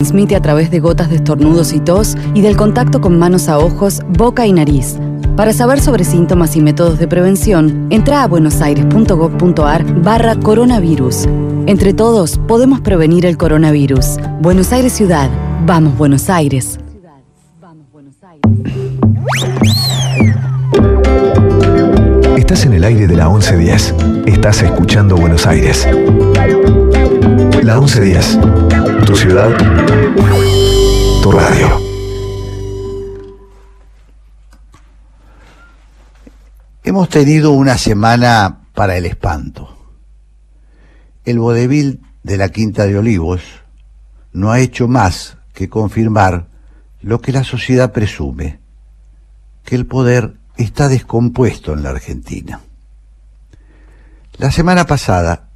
transmite a través de gotas de estornudos y tos y del contacto con manos a ojos, boca y nariz. Para saber sobre síntomas y métodos de prevención, entra a buenosaires.gov.ar barra coronavirus. Entre todos podemos prevenir el coronavirus. Buenos Aires Ciudad. Vamos Buenos Aires. Estás en el aire de la 1110. Estás escuchando Buenos Aires. La 1110. Tu ciudad. Tu radio. Hemos tenido una semana para el espanto. El vodevil de la Quinta de Olivos no ha hecho más que confirmar lo que la sociedad presume, que el poder está descompuesto en la Argentina. La semana pasada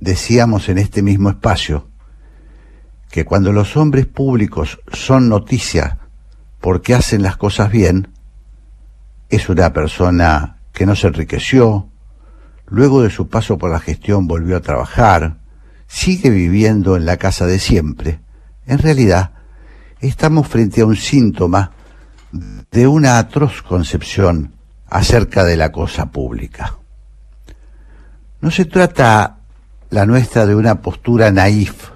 decíamos en este mismo espacio que cuando los hombres públicos son noticia porque hacen las cosas bien, es una persona que no se enriqueció, luego de su paso por la gestión volvió a trabajar, sigue viviendo en la casa de siempre. En realidad, estamos frente a un síntoma de una atroz concepción acerca de la cosa pública. No se trata la nuestra de una postura naif.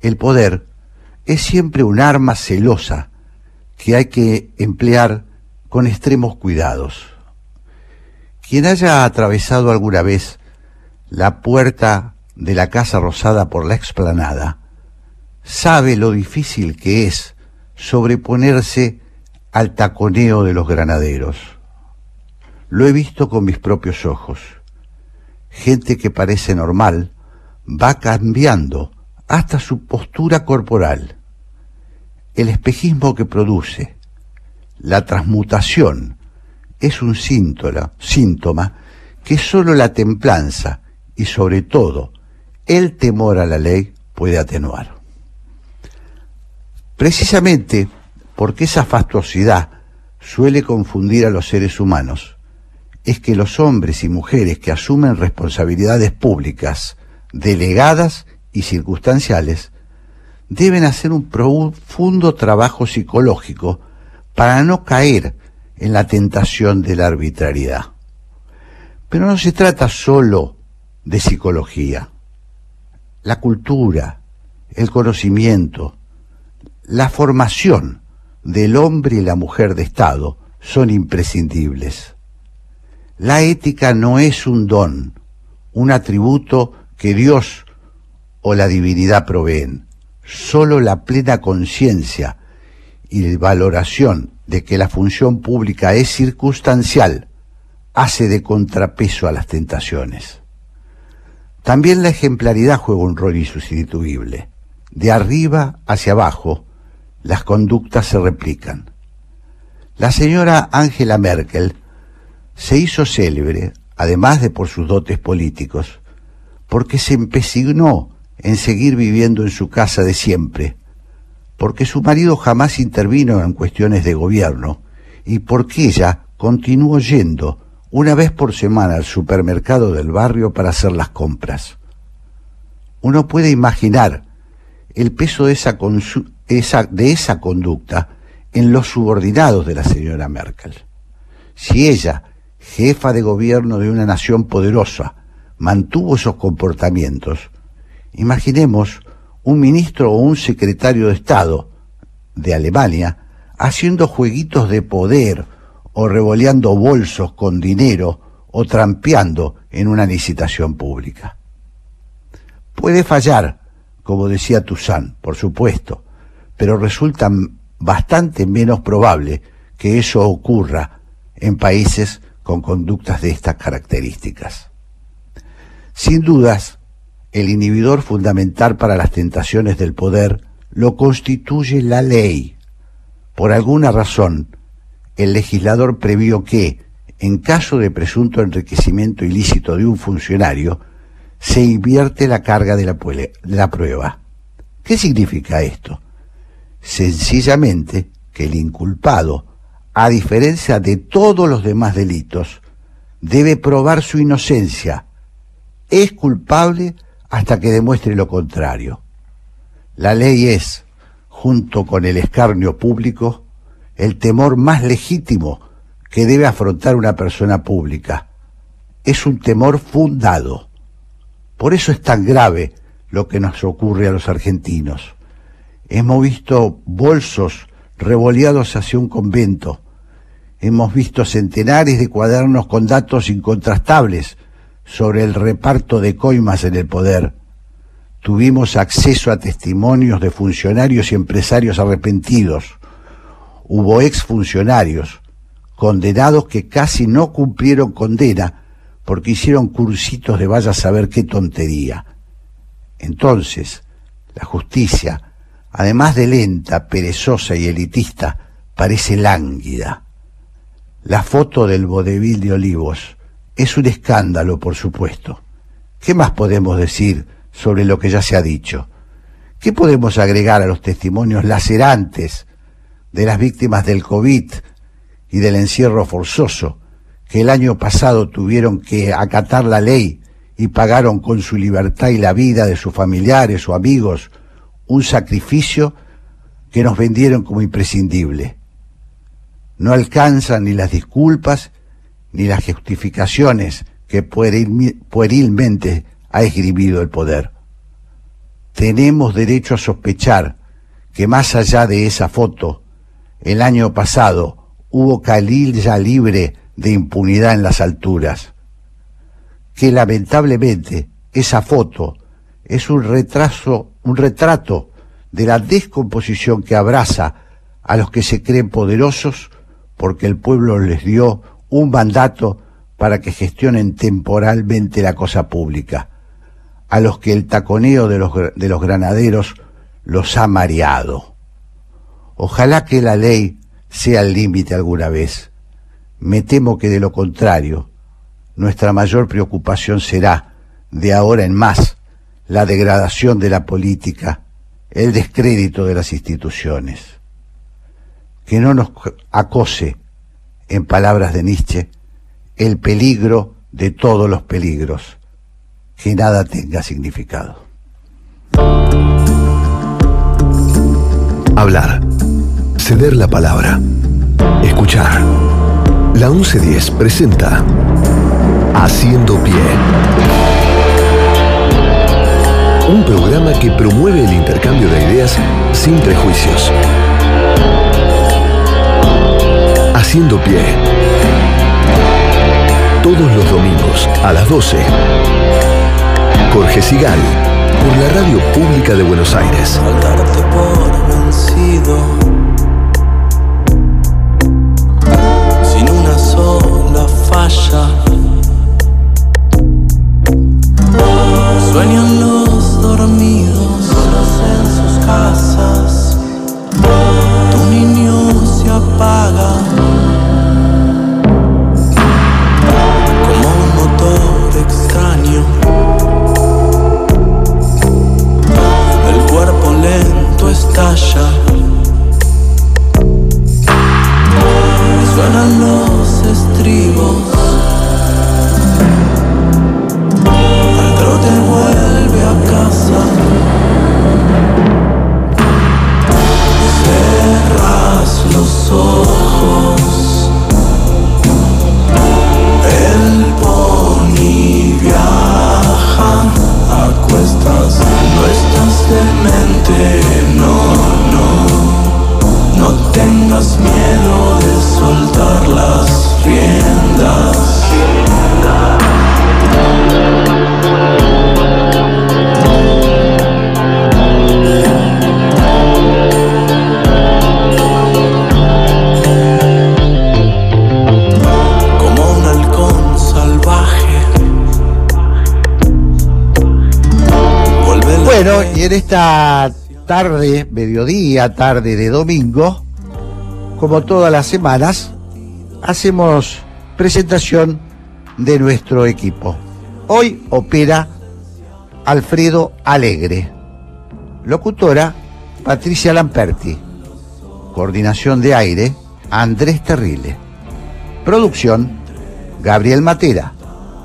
El poder es siempre un arma celosa que hay que emplear con extremos cuidados. Quien haya atravesado alguna vez la puerta de la Casa Rosada por la explanada, sabe lo difícil que es sobreponerse al taconeo de los granaderos. Lo he visto con mis propios ojos. Gente que parece normal va cambiando hasta su postura corporal. El espejismo que produce, la transmutación, es un síntoma, síntoma que solo la templanza y sobre todo el temor a la ley puede atenuar. Precisamente porque esa fastuosidad suele confundir a los seres humanos, es que los hombres y mujeres que asumen responsabilidades públicas, delegadas y circunstanciales, deben hacer un profundo trabajo psicológico para no caer en la tentación de la arbitrariedad. Pero no se trata solo de psicología. La cultura, el conocimiento, la formación del hombre y la mujer de Estado son imprescindibles. La ética no es un don, un atributo que Dios o la divinidad proveen. Solo la plena conciencia y valoración de que la función pública es circunstancial, hace de contrapeso a las tentaciones. También la ejemplaridad juega un rol insustituible. De arriba hacia abajo, las conductas se replican. La señora Angela Merkel se hizo célebre, además de por sus dotes políticos, porque se empecinó en seguir viviendo en su casa de siempre, porque su marido jamás intervino en cuestiones de gobierno y porque ella continuó yendo una vez por semana al supermercado del barrio para hacer las compras. Uno puede imaginar el peso de esa, de esa conducta en los subordinados de la señora Merkel. Si ella, jefa de gobierno de una nación poderosa, mantuvo esos comportamientos, imaginemos un ministro o un secretario de Estado de Alemania haciendo jueguitos de poder o revoleando bolsos con dinero o trampeando en una licitación pública. Puede fallar, como decía Toussaint, por supuesto, pero resulta bastante menos probable que eso ocurra en países con conductas de estas características. Sin dudas, el inhibidor fundamental para las tentaciones del poder lo constituye la ley. Por alguna razón, el legislador previó que, en caso de presunto enriquecimiento ilícito de un funcionario, se invierte la carga de la, la prueba. ¿Qué significa esto? Sencillamente que el inculpado, a diferencia de todos los demás delitos, debe probar su inocencia. Es culpable hasta que demuestre lo contrario. La ley es, junto con el escarnio público, el temor más legítimo que debe afrontar una persona pública. Es un temor fundado. Por eso es tan grave lo que nos ocurre a los argentinos. Hemos visto bolsos revoleados hacia un convento. Hemos visto centenares de cuadernos con datos incontrastables sobre el reparto de coimas en el poder. Tuvimos acceso a testimonios de funcionarios y empresarios arrepentidos. Hubo exfuncionarios condenados que casi no cumplieron condena porque hicieron cursitos de vaya a saber qué tontería. Entonces, la justicia, además de lenta, perezosa y elitista, parece lánguida. La foto del vodevil de Olivos es un escándalo, por supuesto. ¿Qué más podemos decir sobre lo que ya se ha dicho? ¿Qué podemos agregar a los testimonios lacerantes de las víctimas del COVID y del encierro forzoso que el año pasado tuvieron que acatar la ley y pagaron con su libertad y la vida de sus familiares o amigos un sacrificio que nos vendieron como imprescindible. No alcanzan ni las disculpas ni las justificaciones que puerilmente ha esgrimido el poder. Tenemos derecho a sospechar que más allá de esa foto, el año pasado hubo Khalil ya libre de impunidad en las alturas, que lamentablemente esa foto es un retraso, un retrato de la descomposición que abraza a los que se creen poderosos porque el pueblo les dio un mandato para que gestionen temporalmente la cosa pública, a los que el taconeo de los, de los granaderos los ha mareado. Ojalá que la ley sea el límite alguna vez. Me temo que de lo contrario, nuestra mayor preocupación será, de ahora en más, la degradación de la política, el descrédito de las instituciones. Que no nos acose en palabras de Nietzsche, el peligro de todos los peligros, que nada tenga significado. Hablar, ceder la palabra, escuchar. La 1110 presenta Haciendo Pie. Un programa que promueve el intercambio de ideas sin prejuicios Haciendo Pie. Todos los domingos a las 12. Jorge Sigal, por la Radio Pública de Buenos Aires. por vencido. Sin una sola falla. Sueñan los dormidos en sus casas. Tu niño se apaga. Suenan los estribos. El trote vuelve a casa. Cerras los ojos. El pony viaja a cuestas. No no no tengas miedo de soltar las riendas. En esta tarde, mediodía, tarde de domingo, como todas las semanas, hacemos presentación de nuestro equipo. Hoy opera Alfredo Alegre, locutora Patricia Lamperti, coordinación de aire Andrés Terrile, producción Gabriel Matera,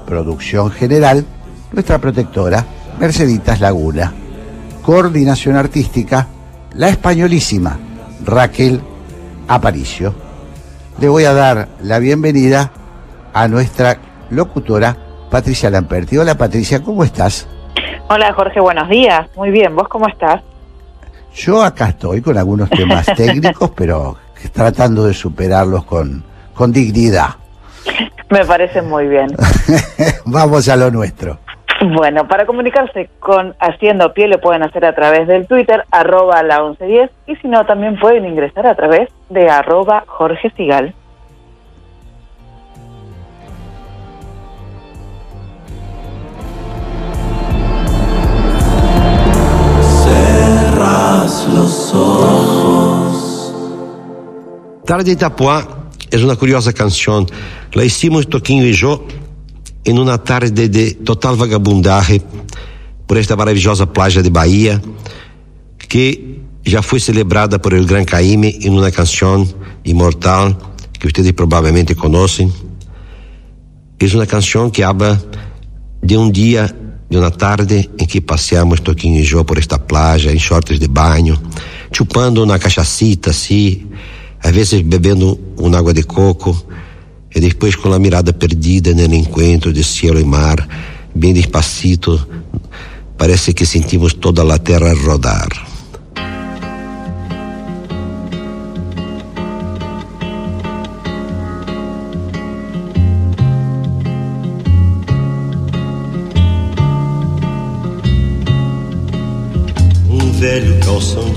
producción general nuestra protectora Merceditas Laguna coordinación artística, la españolísima Raquel Aparicio. Le voy a dar la bienvenida a nuestra locutora Patricia Lamperti. Hola Patricia, ¿cómo estás? Hola Jorge, buenos días. Muy bien, ¿vos cómo estás? Yo acá estoy con algunos temas técnicos, pero tratando de superarlos con, con dignidad. Me parece muy bien. Vamos a lo nuestro. Bueno, para comunicarse con Haciendo Pie lo pueden hacer a través del Twitter, arroba la 1110, y si no, también pueden ingresar a través de arroba Jorge Sigal. Cerras los ojos. Tarde de Itapuá es una curiosa canción. La hicimos Toquinho y yo en una tarde de total vagabundaje por esta maravillosa playa de Bahía, que já foi celebrada por El Gran Caime em uma canção imortal que vocês provavelmente conhecem. É uma canção que habla de um dia, de uma tarde em que passeamos Toquinho e Jô por esta playa em shorts de banho, chupando uma cachacita assim, às vezes bebendo uma água de coco, e depois com a mirada perdida no encontro de cielo e mar, bem despacito, parece que sentimos toda a terra rodar. Um velho calção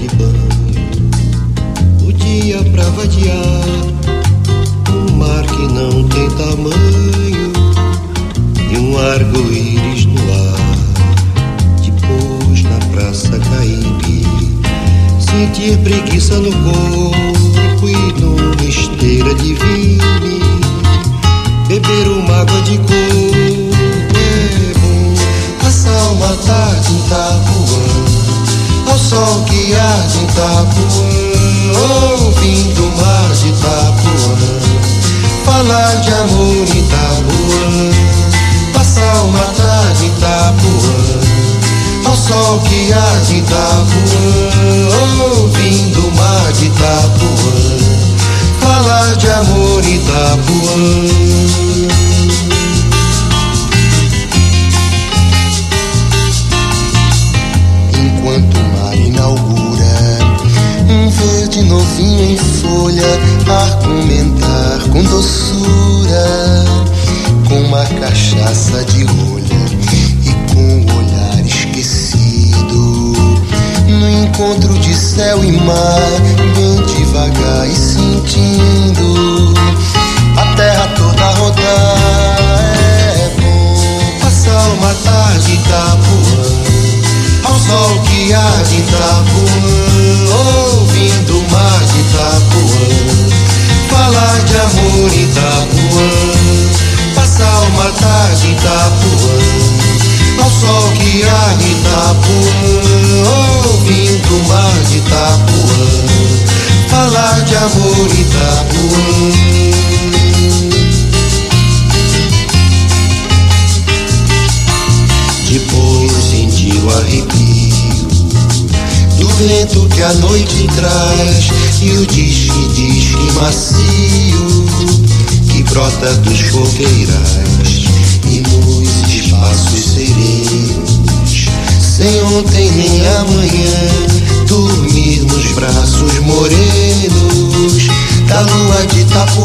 morenos da lua de Itapuã.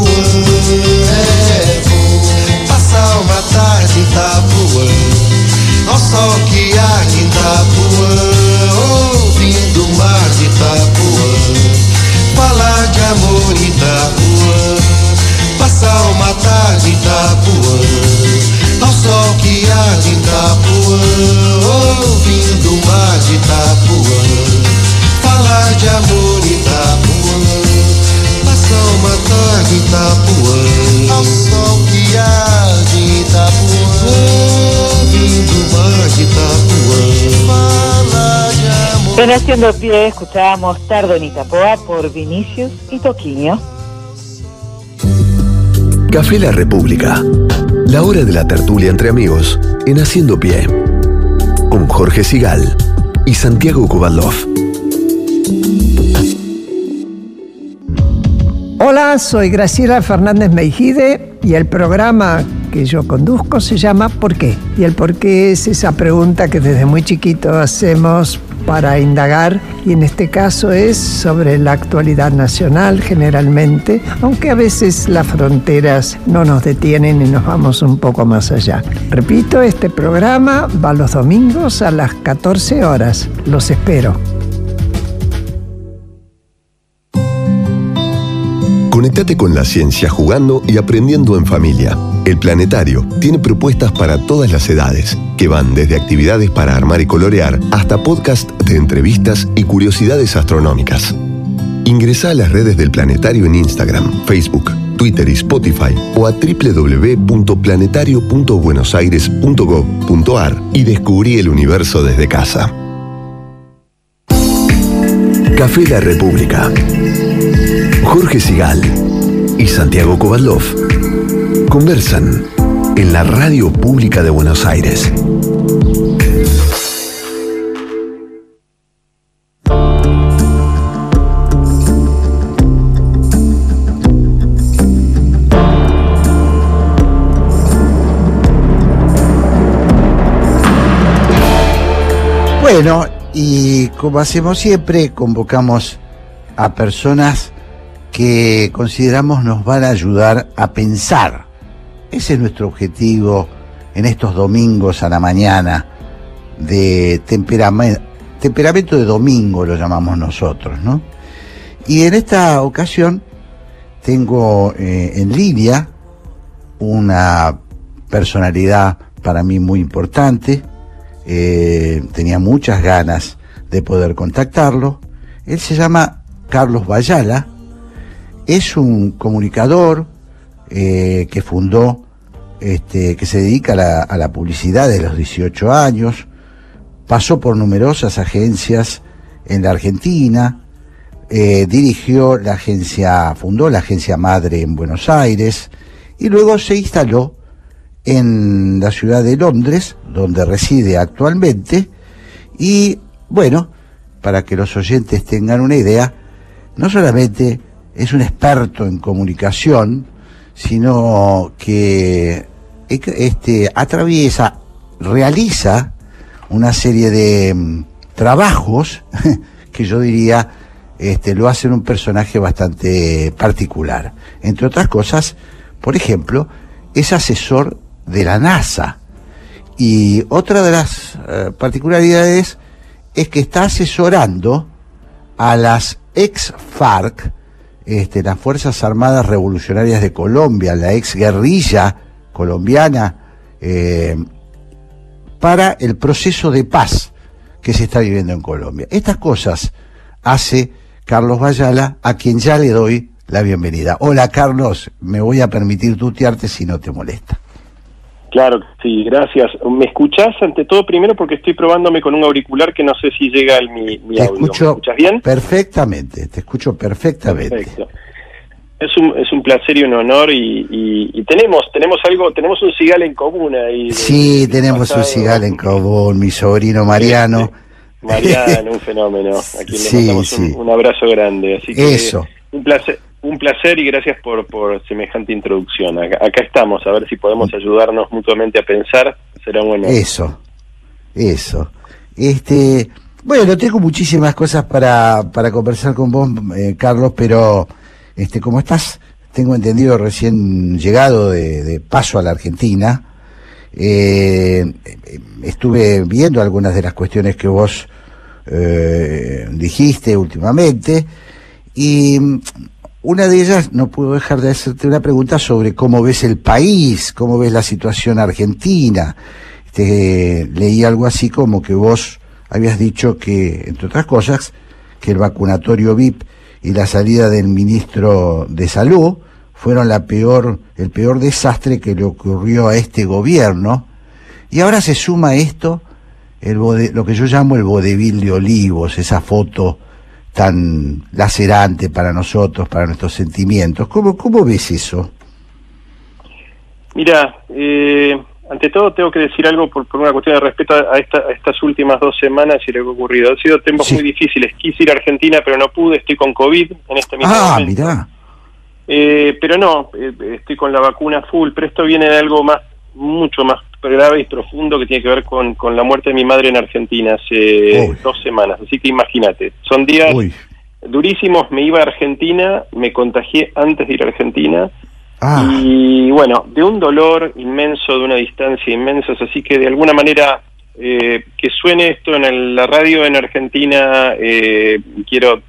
É bom passar uma tarde em Itapuã ao sol que En Haciendo Pie escuchábamos Tardo en Itapoa por Vinicius y Toquinho. Café La República. La hora de la tertulia entre amigos en Haciendo Pie. Con Jorge Sigal y Santiago Kovalov. Hola, soy Graciela Fernández Meijide y el programa que yo conduzco se llama ¿Por qué? Y el por qué es esa pregunta que desde muy chiquito hacemos para indagar y en este caso es sobre la actualidad nacional generalmente, aunque a veces las fronteras no nos detienen y nos vamos un poco más allá. Repito, este programa va los domingos a las 14 horas. Los espero. Conectate con la ciencia jugando y aprendiendo en familia. El Planetario tiene propuestas para todas las edades, que van desde actividades para armar y colorear hasta podcast de entrevistas y curiosidades astronómicas. Ingresa a las redes del Planetario en Instagram, Facebook, Twitter y Spotify o a www.planetario.buenosaires.gov.ar y descubrí el universo desde casa. Café La República. Jorge Sigal y Santiago Kovalov conversan en la radio pública de Buenos Aires. Bueno, y como hacemos siempre, convocamos a personas que consideramos nos van a ayudar a pensar. Ese es nuestro objetivo en estos domingos a la mañana de temperamento, de domingo lo llamamos nosotros, ¿no? Y en esta ocasión tengo eh, en línea una personalidad para mí muy importante, eh, tenía muchas ganas de poder contactarlo. Él se llama Carlos Bayala, es un comunicador eh, que fundó, este, que se dedica a la, publicidad de los 18 años, pasó por numerosas agencias en la Argentina, eh, dirigió la agencia, fundó la agencia madre en Buenos Aires y luego se instaló en la ciudad de Londres, donde reside actualmente, y bueno, para que los oyentes tengan una idea, no solamente es un experto en comunicación, sino que este, atraviesa, realiza una serie de mm, trabajos que yo diría este, lo hacen un personaje bastante particular. Entre otras cosas, por ejemplo, es asesor de la NASA. Y otra de las eh, particularidades es que está asesorando a las ex FARC, este, las Fuerzas Armadas Revolucionarias de Colombia, la ex guerrilla colombiana, eh, para el proceso de paz que se está viviendo en Colombia. Estas cosas hace Carlos Bayala, a quien ya le doy la bienvenida. Hola Carlos, me voy a permitir tutearte si no te molesta. Claro, sí, gracias. ¿Me escuchás ante todo primero porque estoy probándome con un auricular que no sé si llega el, mi, mi te audio. Escucho ¿Me escuchas bien? Perfectamente, te escucho perfectamente. Perfecto. Es un, es un placer y un honor y, y, y tenemos tenemos algo tenemos un cigal en común ahí. Sí, tenemos un cigal en común, mi sobrino Mariano. Mariano, un fenómeno. A quien Sí, le mandamos un, sí. un abrazo grande. Así que Eso. un placer un placer y gracias por, por semejante introducción. Acá, estamos, a ver si podemos ayudarnos mutuamente a pensar. Será bueno. Eso, eso. Este, bueno, tengo muchísimas cosas para, para conversar con vos, eh, Carlos, pero este, como estás, tengo entendido, recién llegado de, de paso a la Argentina, eh, estuve viendo algunas de las cuestiones que vos eh, dijiste últimamente y una de ellas no puedo dejar de hacerte una pregunta sobre cómo ves el país, cómo ves la situación argentina. Te, leí algo así como que vos habías dicho que, entre otras cosas, que el vacunatorio VIP y la salida del ministro de Salud fueron la peor, el peor desastre que le ocurrió a este gobierno. Y ahora se suma esto el bode- lo que yo llamo el vodevil de Olivos, esa foto tan lacerante para nosotros, para nuestros sentimientos. ¿Cómo, cómo ves eso? Mira, eh, ante todo tengo que decir algo por, una cuestión de respeto a, estas últimas dos semanas y lo que ha ocurrido. Han sido tiempos muy difíciles. Quise ir a Argentina, pero no pude. Estoy con COVID en este mismo ah, momento. mirá. Eh, pero no, eh, estoy con la vacuna full. Pero esto viene de algo más, mucho más grave y profundo que tiene que ver con, con la muerte de mi madre en Argentina hace dos semanas. Así que imagínate, son días durísimos. Me iba a Argentina, me contagié antes de ir a Argentina Ah. Y bueno, de un dolor inmenso, de una distancia inmensa, así que de alguna manera eh, que suene esto en la radio en Argentina, eh, quiero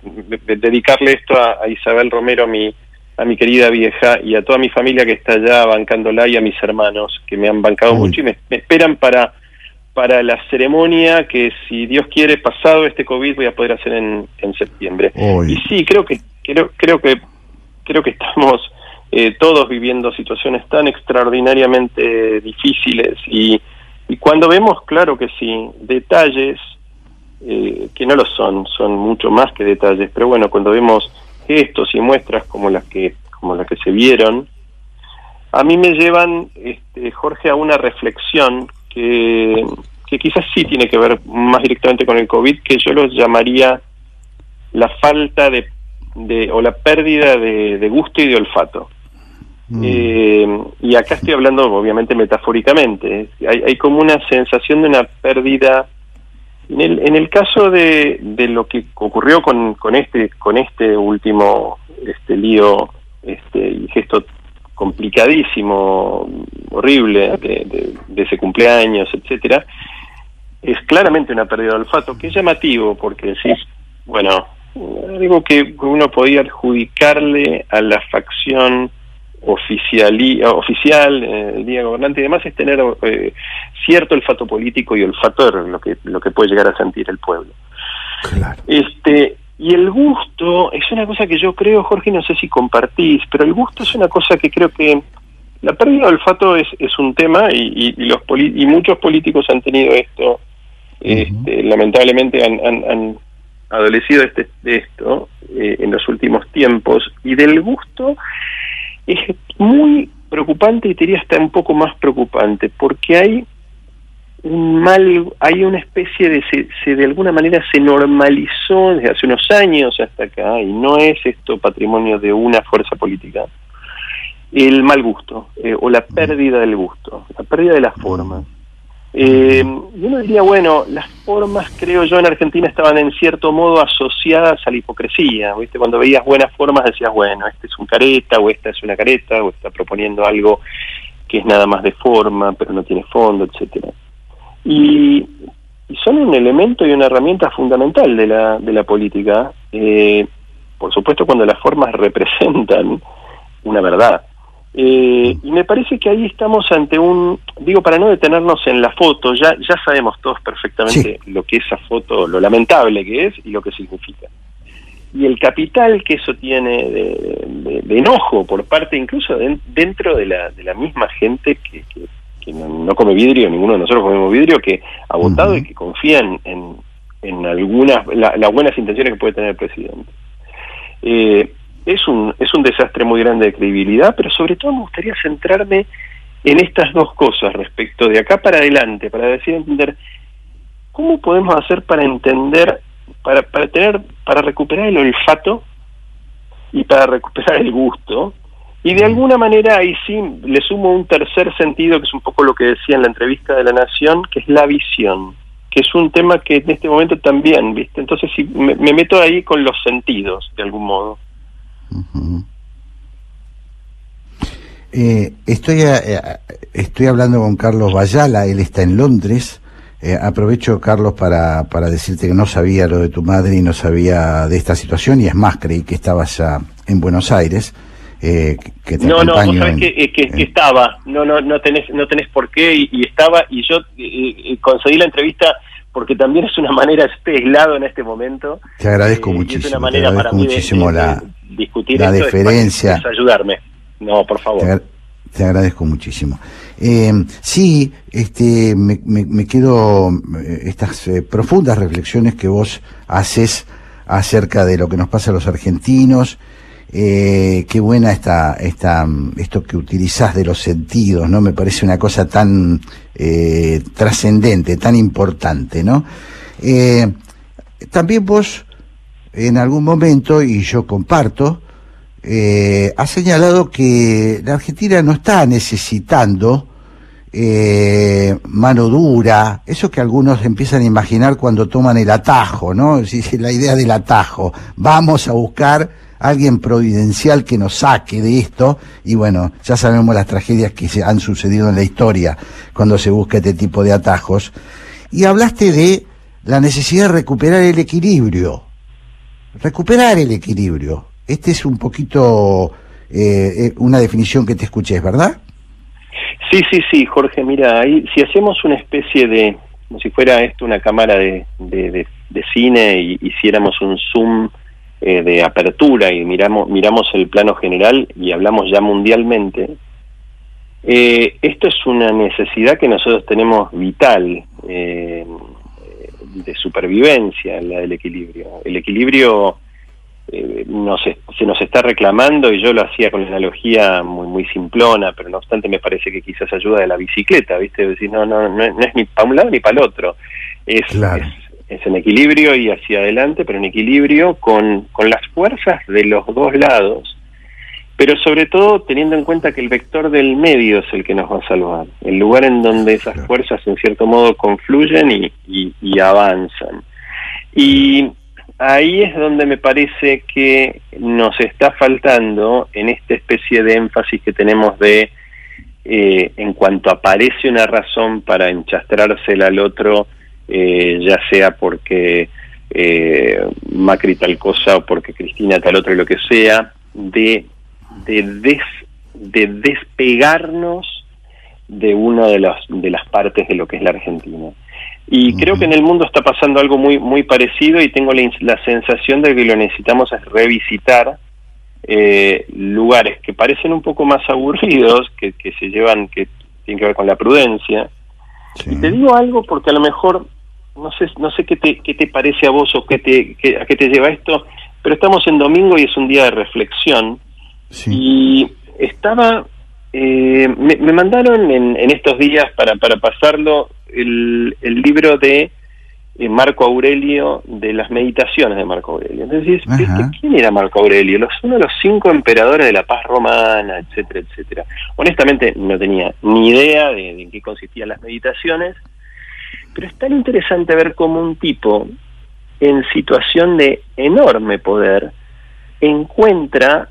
dedicarle esto a, Isabel Romero, mi, a mi querida vieja, y a toda mi familia que está allá bancándola y a mis hermanos que me han bancado mucho y me, esperan para para la ceremonia que si Dios quiere pasado este COVID voy a poder hacer en, en septiembre. Y sí, creo que creo creo que creo que estamos eh, todos viviendo situaciones tan extraordinariamente difíciles y, cuando vemos, claro que sí, detalles eh, que no lo son, son mucho más que detalles, pero bueno, cuando vemos gestos y muestras como las que como las que se vieron, a mí me llevan, este, Jorge, a una reflexión que, que quizás sí tiene que ver más directamente con el COVID, que yo lo llamaría la falta de, de o la pérdida de, de gusto y de olfato. Mm. Eh, y acá estoy hablando obviamente metafóricamente. Hay, hay como una sensación de una pérdida. En el, en el caso de, de lo que ocurrió con, con este con este último este lío este gesto complicadísimo horrible de, de, ese cumpleaños etcétera es claramente una pérdida de olfato que es llamativo porque decís bueno algo que uno podía adjudicarle a la facción oficial, oficial eh, el día gobernante y demás es tener eh, cierto olfato político y olfato lo que lo que puede llegar a sentir el pueblo. Este y el gusto es una cosa que yo creo Jorge no sé si compartís pero el gusto es una cosa que creo que la pérdida de olfato es, es un tema y, y, los y muchos políticos han tenido esto este, lamentablemente han, han, adolecido este, de esto eh, en los últimos tiempos y del gusto es muy preocupante y te diría hasta un poco más preocupante, porque hay un mal, hay una especie de, se, de alguna manera se normalizó desde hace unos años hasta acá, y no es esto patrimonio de una fuerza política, el mal gusto, eh, o la pérdida del gusto, la pérdida de la forma. Eh, yo no diría, bueno, las formas, creo yo, en Argentina estaban en cierto modo asociadas a la hipocresía, ¿viste? Cuando veías buenas formas decías, bueno, este es un careta, o esta es una careta, o está proponiendo algo que es nada más de forma, pero no tiene fondo, etcétera. Y, son un elemento y una herramienta fundamental de la, de la política, eh, por supuesto cuando las formas representan una verdad. Eh, y me parece que ahí estamos ante un, digo, para no detenernos en la foto, ya, ya sabemos todos perfectamente lo que esa foto, lo lamentable que es y lo que significa. Y el capital que eso tiene de, enojo por parte incluso dentro de la, de la misma gente que, que, no, come vidrio, ninguno de nosotros comemos vidrio, que ha votado y que confía en, en, algunas, las buenas intenciones que puede tener el presidente. Eh, es un, es un desastre muy grande de credibilidad, pero sobre todo me gustaría centrarme en estas dos cosas respecto de acá para adelante, para decir entender cómo podemos hacer para entender, para, para tener, para recuperar el olfato y para recuperar el gusto. Y de alguna manera ahí sí le sumo un tercer sentido, que es un poco lo que decía en la entrevista de la Nación, que es la visión, que es un tema que en este momento también, ¿viste? Entonces sí, me meto ahí con los sentidos, de algún modo. Eh, estoy, eh, estoy hablando con Carlos Bayala, él está en Londres. Eh, aprovecho, Carlos, para, para decirte que no sabía lo de tu madre y no sabía de esta situación, y es más, creí que estabas ya en Buenos Aires. que te no, no, vos sabés que, que, estaba, no, no, no tenés, no tenés por qué, y, estaba, y yo conseguí la entrevista porque también es una manera, esté aislado en este momento. Te agradezco muchísimo. Es una manera para muchísimo la, discutir la deferencia. ayudarme. No, por favor. Te, agradezco muchísimo. Eh, sí, este, me, me, quedo eh, estas eh, profundas reflexiones que vos haces acerca de lo que nos pasa a los argentinos Eh, qué buena esta, esta, esto que utilizás de los sentidos, ¿no? Me parece una cosa tan eh, trascendente, tan importante, ¿no? Eh, también vos, en algún momento, y yo comparto, eh, has señalado que la Argentina no está necesitando eh, mano dura, eso que algunos empiezan a imaginar cuando toman el atajo, ¿no? La idea del atajo. Vamos a buscar alguien providencial que nos saque de esto y bueno, ya sabemos las tragedias que se han sucedido en la historia cuando se busca este tipo de atajos. Y hablaste de la necesidad de recuperar el equilibrio. Recuperar el equilibrio. Este es un poquito eh, eh, una definición que te escuché, ¿verdad? Sí, sí, sí, Jorge, mira, ahí si hacemos una especie de, como si fuera esto una cámara de, cine y hiciéramos un zoom eh, de apertura y miramos, miramos el plano general y hablamos ya mundialmente, eh, esto es una necesidad que nosotros tenemos vital eh, de supervivencia, la del equilibrio. El equilibrio eh, nos, se nos está reclamando y yo lo hacía con la analogía muy muy simplona, pero no obstante me parece que quizás ayuda de la bicicleta, ¿viste? Decir, no, no, no, no es ni para un lado ni para el otro. Es, Claro. es, es en equilibrio y hacia adelante, pero en equilibrio con, con las fuerzas de los dos lados, pero sobre todo teniendo en cuenta que el vector del medio es el que nos va a salvar, el lugar en donde esas fuerzas en cierto modo confluyen y, y, y avanzan. Y ahí es donde me parece que nos está faltando en esta especie de énfasis que tenemos de eh, en cuanto aparece una razón para enchastrársela al otro, eh, ya sea porque eh, Macri tal cosa o porque Cristina tal otro, lo que sea, de, de, des, de despegarnos de una de las, de las partes de lo que es la Argentina. Y creo que en el mundo está pasando algo muy muy parecido y tengo la, la sensación de que lo necesitamos es revisitar eh, lugares que parecen un poco más aburridos, que, que se llevan, que tienen que ver con la prudencia. Sí. Y te digo algo porque a lo mejor, no sé, no sé qué te, qué te parece a vos o qué te, qué- a qué te lleva esto, pero estamos en domingo y es un día de reflexión. Sí. Y estaba, eh, me, me mandaron en, en estos días para, para pasarlo el, el libro de eh, Marco Aurelio, de las meditaciones de Marco Aurelio. Entonces. ¿viste? ¿quién era Marco Aurelio? Los, uno de los cinco emperadores de la paz romana, etcétera, etcétera. Honestamente no tenía ni idea de, de en qué consistían las meditaciones, pero es tan interesante ver cómo un tipo en situación de enorme poder encuentra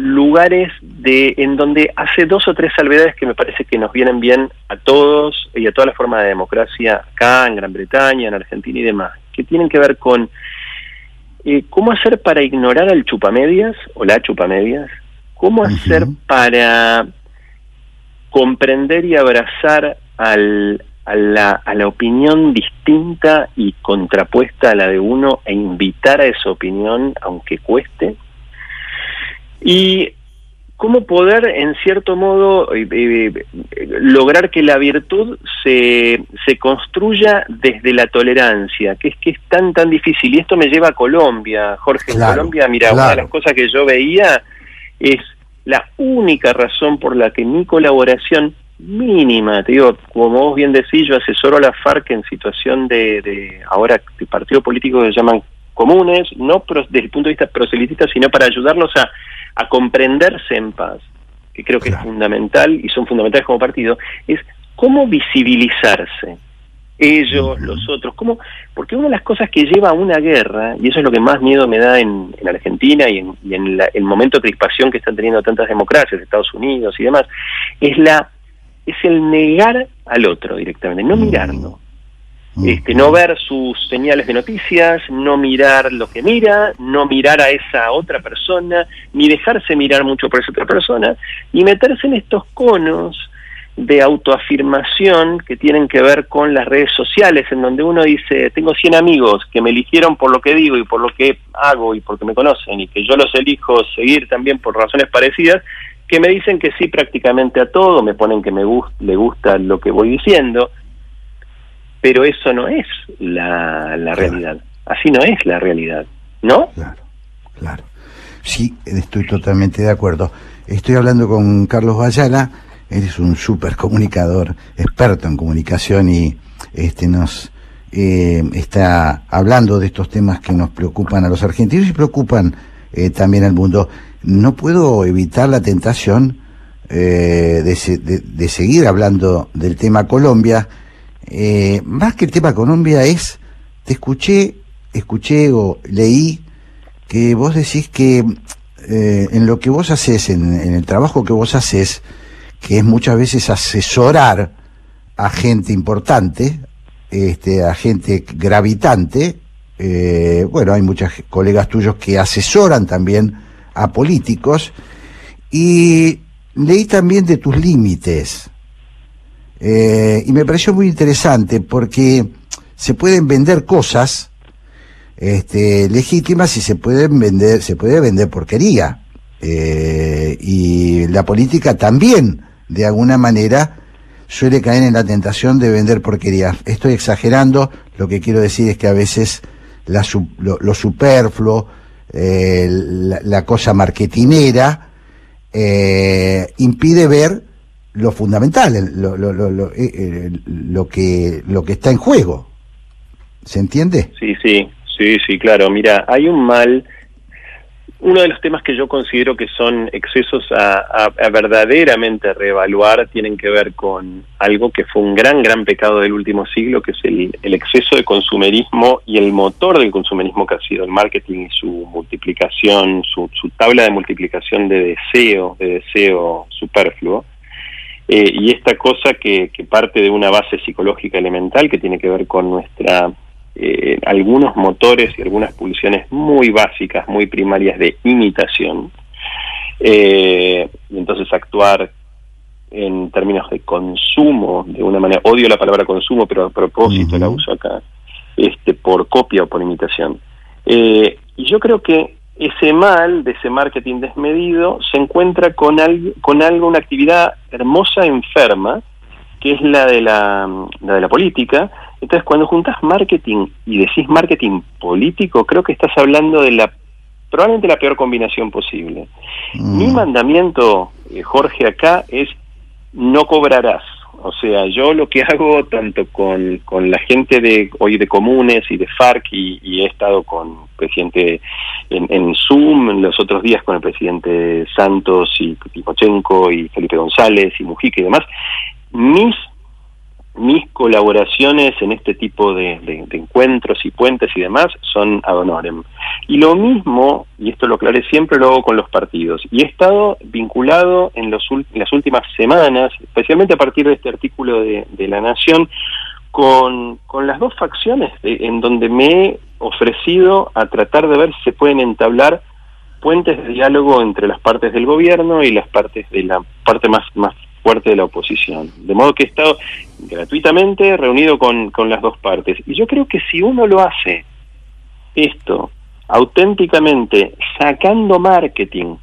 lugares de en donde hace dos o tres salvedades que me parece que nos vienen bien a todos y a toda la forma de democracia acá en Gran Bretaña, en Argentina y demás, que tienen que ver con eh, cómo hacer para ignorar al chupamedias o la chupamedias, cómo hacer para comprender y abrazar al, a, la, a la opinión distinta y contrapuesta a la de uno e invitar a esa opinión aunque cueste. Y cómo poder, en cierto modo, eh, eh, lograr que la virtud se, se construya desde la tolerancia, que es que es tan, tan difícil. Y esto me lleva a Colombia, Jorge. Claro, en Colombia, mira, una de las cosas que yo veía es la única razón por la que mi colaboración mínima, te digo, como vos bien decís, yo asesoro a la FARC en situación de, de ahora de partido político que se llaman comunes, no pro- desde el punto de vista proselitista, sino para ayudarlos a, a comprenderse en paz, que creo que Claro. es fundamental y son fundamentales como partido, es cómo visibilizarse ellos, los otros, cómo, porque una de las cosas que lleva a una guerra, y eso es lo que más miedo me da en, en Argentina y en, y en la- el momento de crispación que están teniendo tantas democracias, Estados Unidos y demás, es la es el negar al otro directamente, no Mm. mirarlo. Mm. Este, no ver sus señales de noticias, no mirar lo que mira, no mirar a esa otra persona, ni dejarse mirar mucho por esa otra persona, y meterse en estos conos de autoafirmación que tienen que ver con las redes sociales, en donde uno dice, tengo 100 amigos que me eligieron por lo que digo y por lo que hago y porque me conocen, y que yo los elijo seguir también por razones parecidas, que me dicen que sí prácticamente a todo, me ponen que me le gusta lo que voy diciendo, pero eso no es la, la Claro. realidad. Así no es la realidad, ¿no? Claro, claro. Sí, estoy totalmente de acuerdo. Estoy hablando con Carlos Bayala, él es un super comunicador, experto en comunicación y este nos eh, está hablando de estos temas que nos preocupan a los argentinos y preocupan eh, también al mundo. No puedo evitar la tentación eh, de, de, seguir hablando del tema Colombia. Más que el tema Colombia es, te escuché, escuché o leí que vos decís que en lo que vos haces, en, en el trabajo que vos haces, que es muchas veces asesorar a gente importante, este, a gente gravitante. Eh, bueno, hay muchos colegas tuyos que asesoran también a políticos. Y leí también de tus límites. Eh, y me pareció muy interesante porque se pueden vender cosas este, legítimas y se pueden vender, se puede vender porquería. Eh, y la política también de alguna manera suele caer en la tentación de vender porquerías. Estoy exagerando, lo que quiero decir es que a veces la, lo, superfluo, eh, la, cosa marketinera, eh, impide ver lo fundamental, lo, lo, eh, lo, que, lo que está en juego. ¿Se entiende? Sí, sí, sí, sí, claro. Mira, hay un mal uno de los temas que yo considero que son excesos a, verdaderamente reevaluar tienen que ver con algo que fue un gran, gran pecado del último siglo, que es el, exceso de consumerismo y el motor del consumerismo que ha sido el marketing y su multiplicación, su, tabla de multiplicación de deseo, de deseo superfluo. Eh, y esta cosa que parte de una base psicológica elemental que tiene que ver con nuestra eh, algunos motores y algunas pulsiones muy básicas, muy primarias de imitación. Eh, y entonces actuar en términos de consumo, de una manera, odio la palabra consumo, pero a propósito la uso acá, este, por copia o por imitación. Eh, y yo creo que ese mal de ese marketing desmedido se encuentra con, con algo, una actividad hermosa enferma, que es la de la, la de la política, entonces, cuando juntas marketing y decís marketing político, creo que estás hablando de la probablemente la peor combinación posible. Mm. Mi mandamiento, eh, Jorge, acá es no cobrarás. O sea, yo lo que hago tanto con, con la gente de hoy de comunes y de FARC y, he estado con presidente en, en, Zoom los otros días con el presidente Santos y Timochenko y Felipe González y Mujica y demás, mis mis colaboraciones en este tipo de, encuentros y puentes y demás son ad honorem. Y lo mismo, y esto lo aclaré siempre, lo hago con los partidos. Y he estado vinculado en, los, las últimas semanas, especialmente a partir de este artículo de, La Nación, con, con las dos facciones en donde me he ofrecido a tratar de ver si se pueden entablar puentes de diálogo entre las partes del gobierno y las partes de la parte más, más fuerte de la oposición. De modo que he estado gratuitamente reunido con, con las dos partes. Y yo creo que si uno lo hace, esto, auténticamente, sacando marketing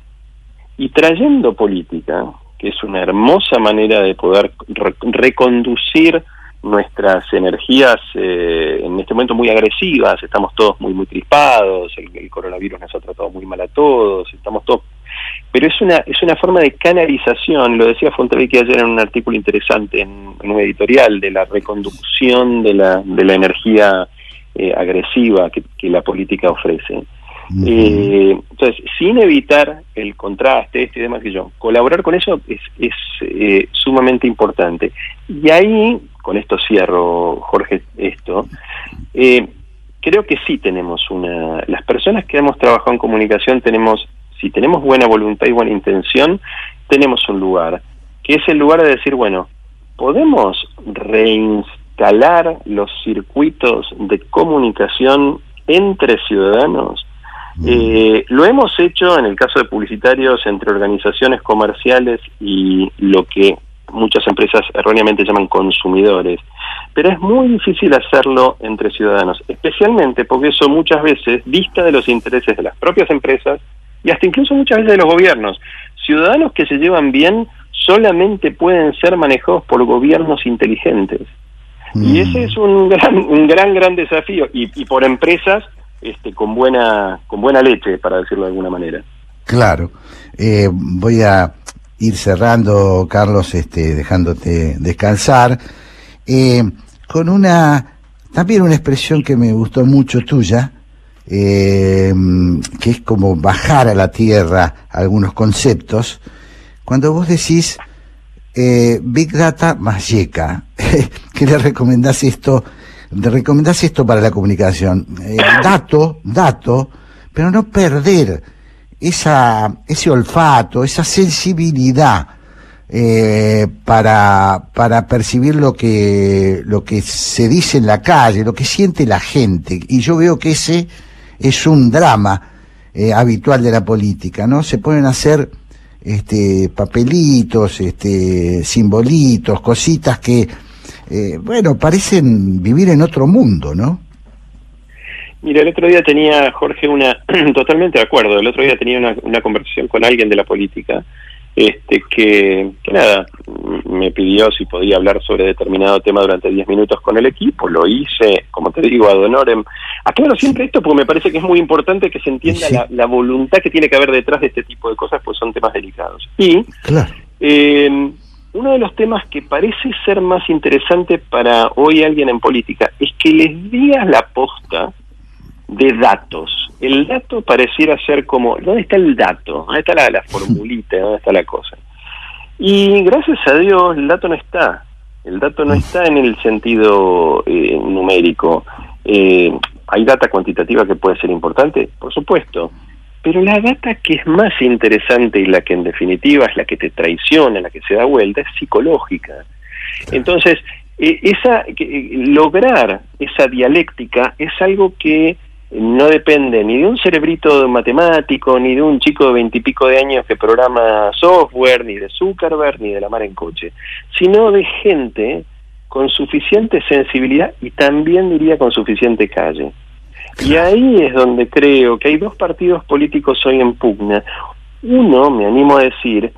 y trayendo política, que es una hermosa manera de poder reconducir nuestras energías eh, en este momento muy agresivas, estamos todos muy muy crispados, el, el, coronavirus nos ha tratado muy mal a todos, estamos todos pero es una es una forma de canalización, lo decía Fontevecchi ayer en un artículo interesante en, un editorial de la reconducción de la de la energía eh, agresiva que, la política ofrece. Eh, entonces, sin evitar el contraste, este y demás que yo, colaborar con eso es, es eh, sumamente importante. Y ahí, con esto cierro, Jorge, esto, creo que sí tenemos una... Las personas que hemos trabajado en comunicación tenemos si tenemos buena voluntad y buena intención, tenemos un lugar, que es el lugar de decir, bueno, podemos reinstalar los circuitos de comunicación entre ciudadanos. Mm. Eh, lo hemos hecho en el caso de publicitarios entre organizaciones comerciales y lo que muchas empresas erróneamente llaman consumidores, pero es muy difícil hacerlo entre ciudadanos, especialmente porque eso muchas veces vista de los intereses de las propias empresas y hasta incluso muchas veces de los gobiernos. Ciudadanos que se llevan bien solamente pueden ser manejados por gobiernos inteligentes. Y mm. ese es un gran, un gran, gran desafío. Y, y por empresas este, con buena, con buena leche, para decirlo de alguna manera. Claro. Eh, voy a ir cerrando, Carlos, este, dejándote descansar, eh, con una, también una expresión que me gustó mucho tuya, eh, que es como bajar a la tierra algunos conceptos. Cuando vos decís eh, Big Data más YECA, ¿qué le recomendás esto? ¿Le recomendás esto para la comunicación? Eh, dato, dato, pero no perder esa, ese olfato, esa sensibilidad eh, para, para percibir lo que, lo que se dice en la calle, lo que siente la gente. Y yo veo que ese es un drama eh, habitual de la política, ¿no? Se pueden hacer este, papelitos, este, simbolitos, cositas que, eh, bueno, parecen vivir en otro mundo, ¿no? Mira, el otro día tenía, Jorge, una, totalmente de acuerdo, el otro día tenía una, una conversación con alguien de la política, este, que, que nada, me pidió si podía hablar sobre determinado tema durante 10 minutos con el equipo, lo hice, como te digo, ad honorem. Aclaro siempre esto porque me parece que es muy importante que se entienda Sí. la, la voluntad que tiene que haber detrás de este tipo de cosas, pues son temas delicados. Y Claro. eh, uno de los temas que parece ser más interesante para hoy alguien en política es que les digas la posta de datos. El dato pareciera ser como, ¿dónde está el dato? ¿Dónde está la, la formulita? ¿Dónde está la cosa? Y gracias a Dios el dato no está. El dato no está en el sentido eh, numérico. Eh, hay data cuantitativa que puede ser importante, por supuesto, pero la data que es más interesante y la que en definitiva es la que te traiciona, la que se da vuelta, es psicológica. Entonces, eh, esa eh, lograr esa dialéctica es algo que no depende ni de un cerebrito matemático, ni de un chico de veintipico de años que programa software, ni de Zuckerberg, ni de la mar en coche, sino de gente con suficiente sensibilidad y también diría con suficiente calle. Y ahí es donde creo que hay dos partidos políticos hoy en pugna. Uno, me animo a decir,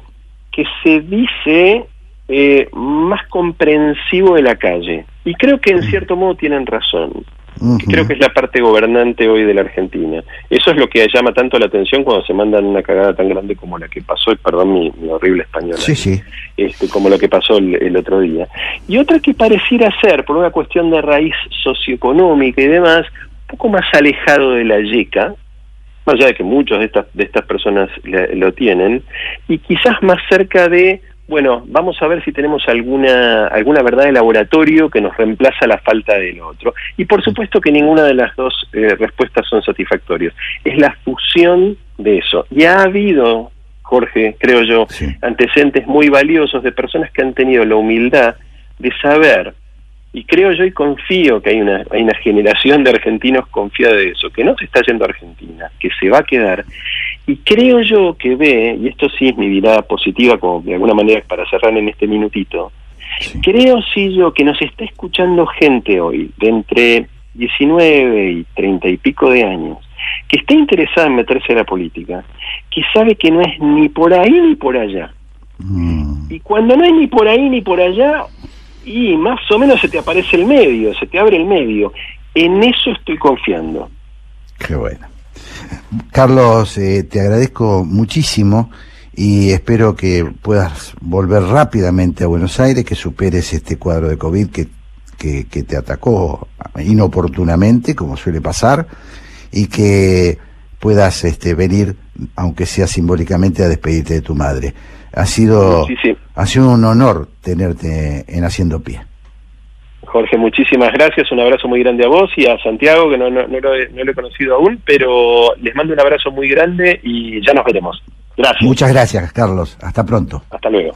que se dice eh, más comprensivo de la calle. Y creo que en cierto modo tienen razón. Que creo que es la parte gobernante hoy de la Argentina. Eso es lo que llama tanto la atención cuando se mandan una cagada tan grande como la que pasó, perdón mi, mi horrible español, Sí, sí. este, como lo que pasó el, el otro día. Y otra que pareciera ser, por una cuestión de raíz socioeconómica y demás, un poco más alejado de la yeca, más allá de que muchos de estas, de estas personas le- lo tienen, y quizás más cerca de, bueno, vamos a ver si tenemos alguna, alguna verdad de laboratorio que nos reemplaza la falta del otro. Y por supuesto que ninguna de las dos eh, respuestas son satisfactorias. Es la fusión de eso. Y ha habido, Jorge, creo yo, Sí. antecedentes muy valiosos de personas que han tenido la humildad de saber, y creo yo y confío que hay una, hay una generación de argentinos confiada de eso, que no se está yendo a Argentina, que se va a quedar, y creo yo que ve, y esto sí es mi mirada positiva, como de alguna manera para cerrar en este minutito, Sí. creo sí yo que nos está escuchando gente hoy, de entre 19 y 30 y pico de años, que está interesada en meterse a la política, que sabe que no es ni por ahí ni por allá. Mm, Y cuando no hay ni por ahí ni por allá, y más o menos se te aparece el medio, se te abre el medio. En eso estoy confiando. qué bueno. Carlos, eh, te agradezco muchísimo y espero que puedas volver rápidamente a Buenos Aires, que superes este cuadro de COVID que, que, que te atacó inoportunamente, como suele pasar, y que puedas este, venir, aunque sea simbólicamente, a despedirte de tu madre. Ha sido, Sí, sí. ha sido un honor tenerte en Haciendo Pie. Jorge, muchísimas gracias. Un abrazo muy grande a vos y a Santiago, que no, no, no lo, he, no lo he conocido aún, pero les mando un abrazo muy grande y ya nos veremos. Gracias. Muchas gracias, Carlos. Hasta pronto. Hasta luego.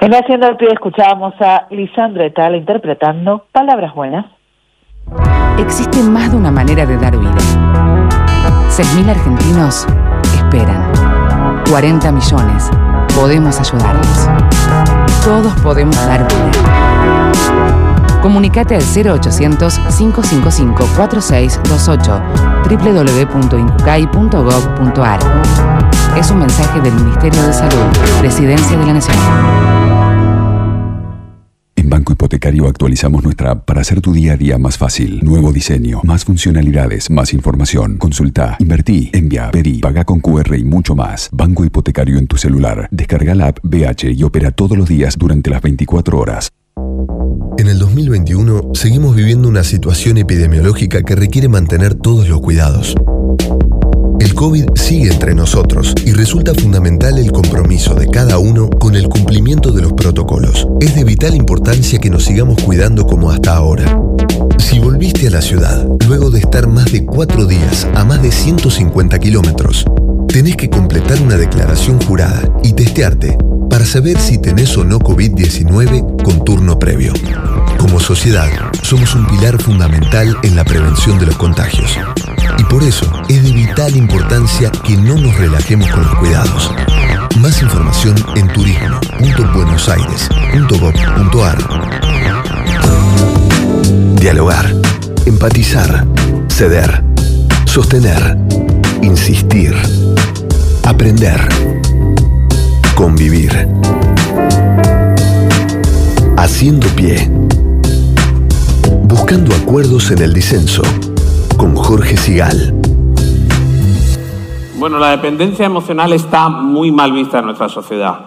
En Haciendo el Pie escuchábamos a Lisandro Etal interpretando Palabras Buenas. Existe más de una manera de dar vida. 6.000 argentinos esperan. 40 millones. Podemos ayudarlos. Todos podemos dar vida. Comunicate al 0800-555-4628 www.incucay.gov.ar Es un mensaje del Ministerio de Salud, Presidencia de la Nación. Banco Hipotecario actualizamos nuestra app para hacer tu día a día más fácil. Nuevo diseño, más funcionalidades, más información. Consulta, invertí, envía, pedí, paga con QR y mucho más. Banco Hipotecario en tu celular. Descarga la app BH y opera todos los días durante las 24 horas. En el 2021 seguimos viviendo una situación epidemiológica que requiere mantener todos los cuidados. El COVID sigue entre nosotros y resulta fundamental el compromiso de cada uno con el cumplimiento de los protocolos. Es de vital importancia que nos sigamos cuidando como hasta ahora. Si volviste a la ciudad luego de estar más de cuatro días a más de 150 kilómetros, tenés que completar una declaración jurada y testearte para saber si tenés o no COVID-19 con turno previo. Como sociedad, somos un pilar fundamental en la prevención de los contagios. Y por eso es de vital importancia que no nos relajemos con los cuidados. Más información en turismo.buenosaires.gov.ar Dialogar, empatizar, ceder, sostener, insistir, aprender, convivir. Haciendo pie. Buscando acuerdos en el disenso. Con Jorge Sigal. Bueno, la dependencia emocional está muy mal vista en nuestra sociedad.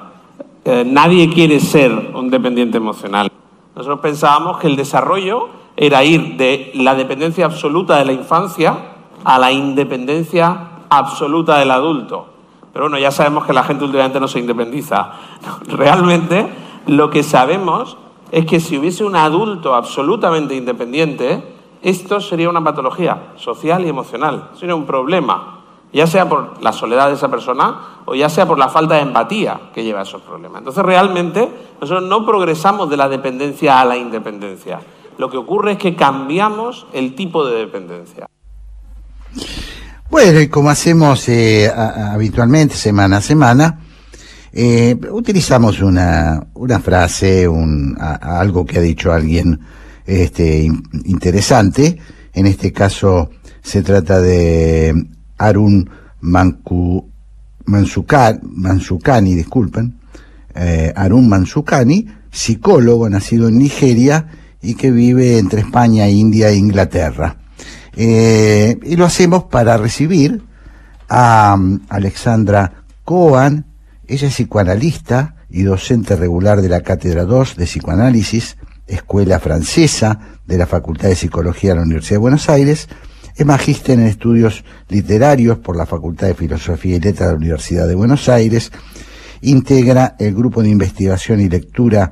Eh, nadie quiere ser un dependiente emocional. Nosotros pensábamos que el desarrollo era ir de la dependencia absoluta de la infancia a la independencia absoluta del adulto. Pero bueno, ya sabemos que la gente últimamente no se independiza. Realmente lo que sabemos es que si hubiese un adulto absolutamente independiente, esto sería una patología social y emocional, sería un problema, ya sea por la soledad de esa persona o ya sea por la falta de empatía que lleva a esos problemas. Entonces realmente nosotros no progresamos de la dependencia a la independencia. Lo que ocurre es que cambiamos el tipo de dependencia. Bueno, y como hacemos eh, habitualmente, semana a semana, eh, utilizamos una, una frase, un, algo que ha dicho alguien este, in- interesante. En este caso se trata de Arun Manku, disculpen, eh, Arun Mansukani, psicólogo nacido en Nigeria y que vive entre España, India e Inglaterra. Eh, y lo hacemos para recibir a um, Alexandra Coan, ella es psicoanalista y docente regular de la Cátedra 2 de Psicoanálisis, Escuela Francesa de la Facultad de Psicología de la Universidad de Buenos Aires, es magíster en estudios literarios por la Facultad de Filosofía y Letras de la Universidad de Buenos Aires, integra el grupo de investigación y lectura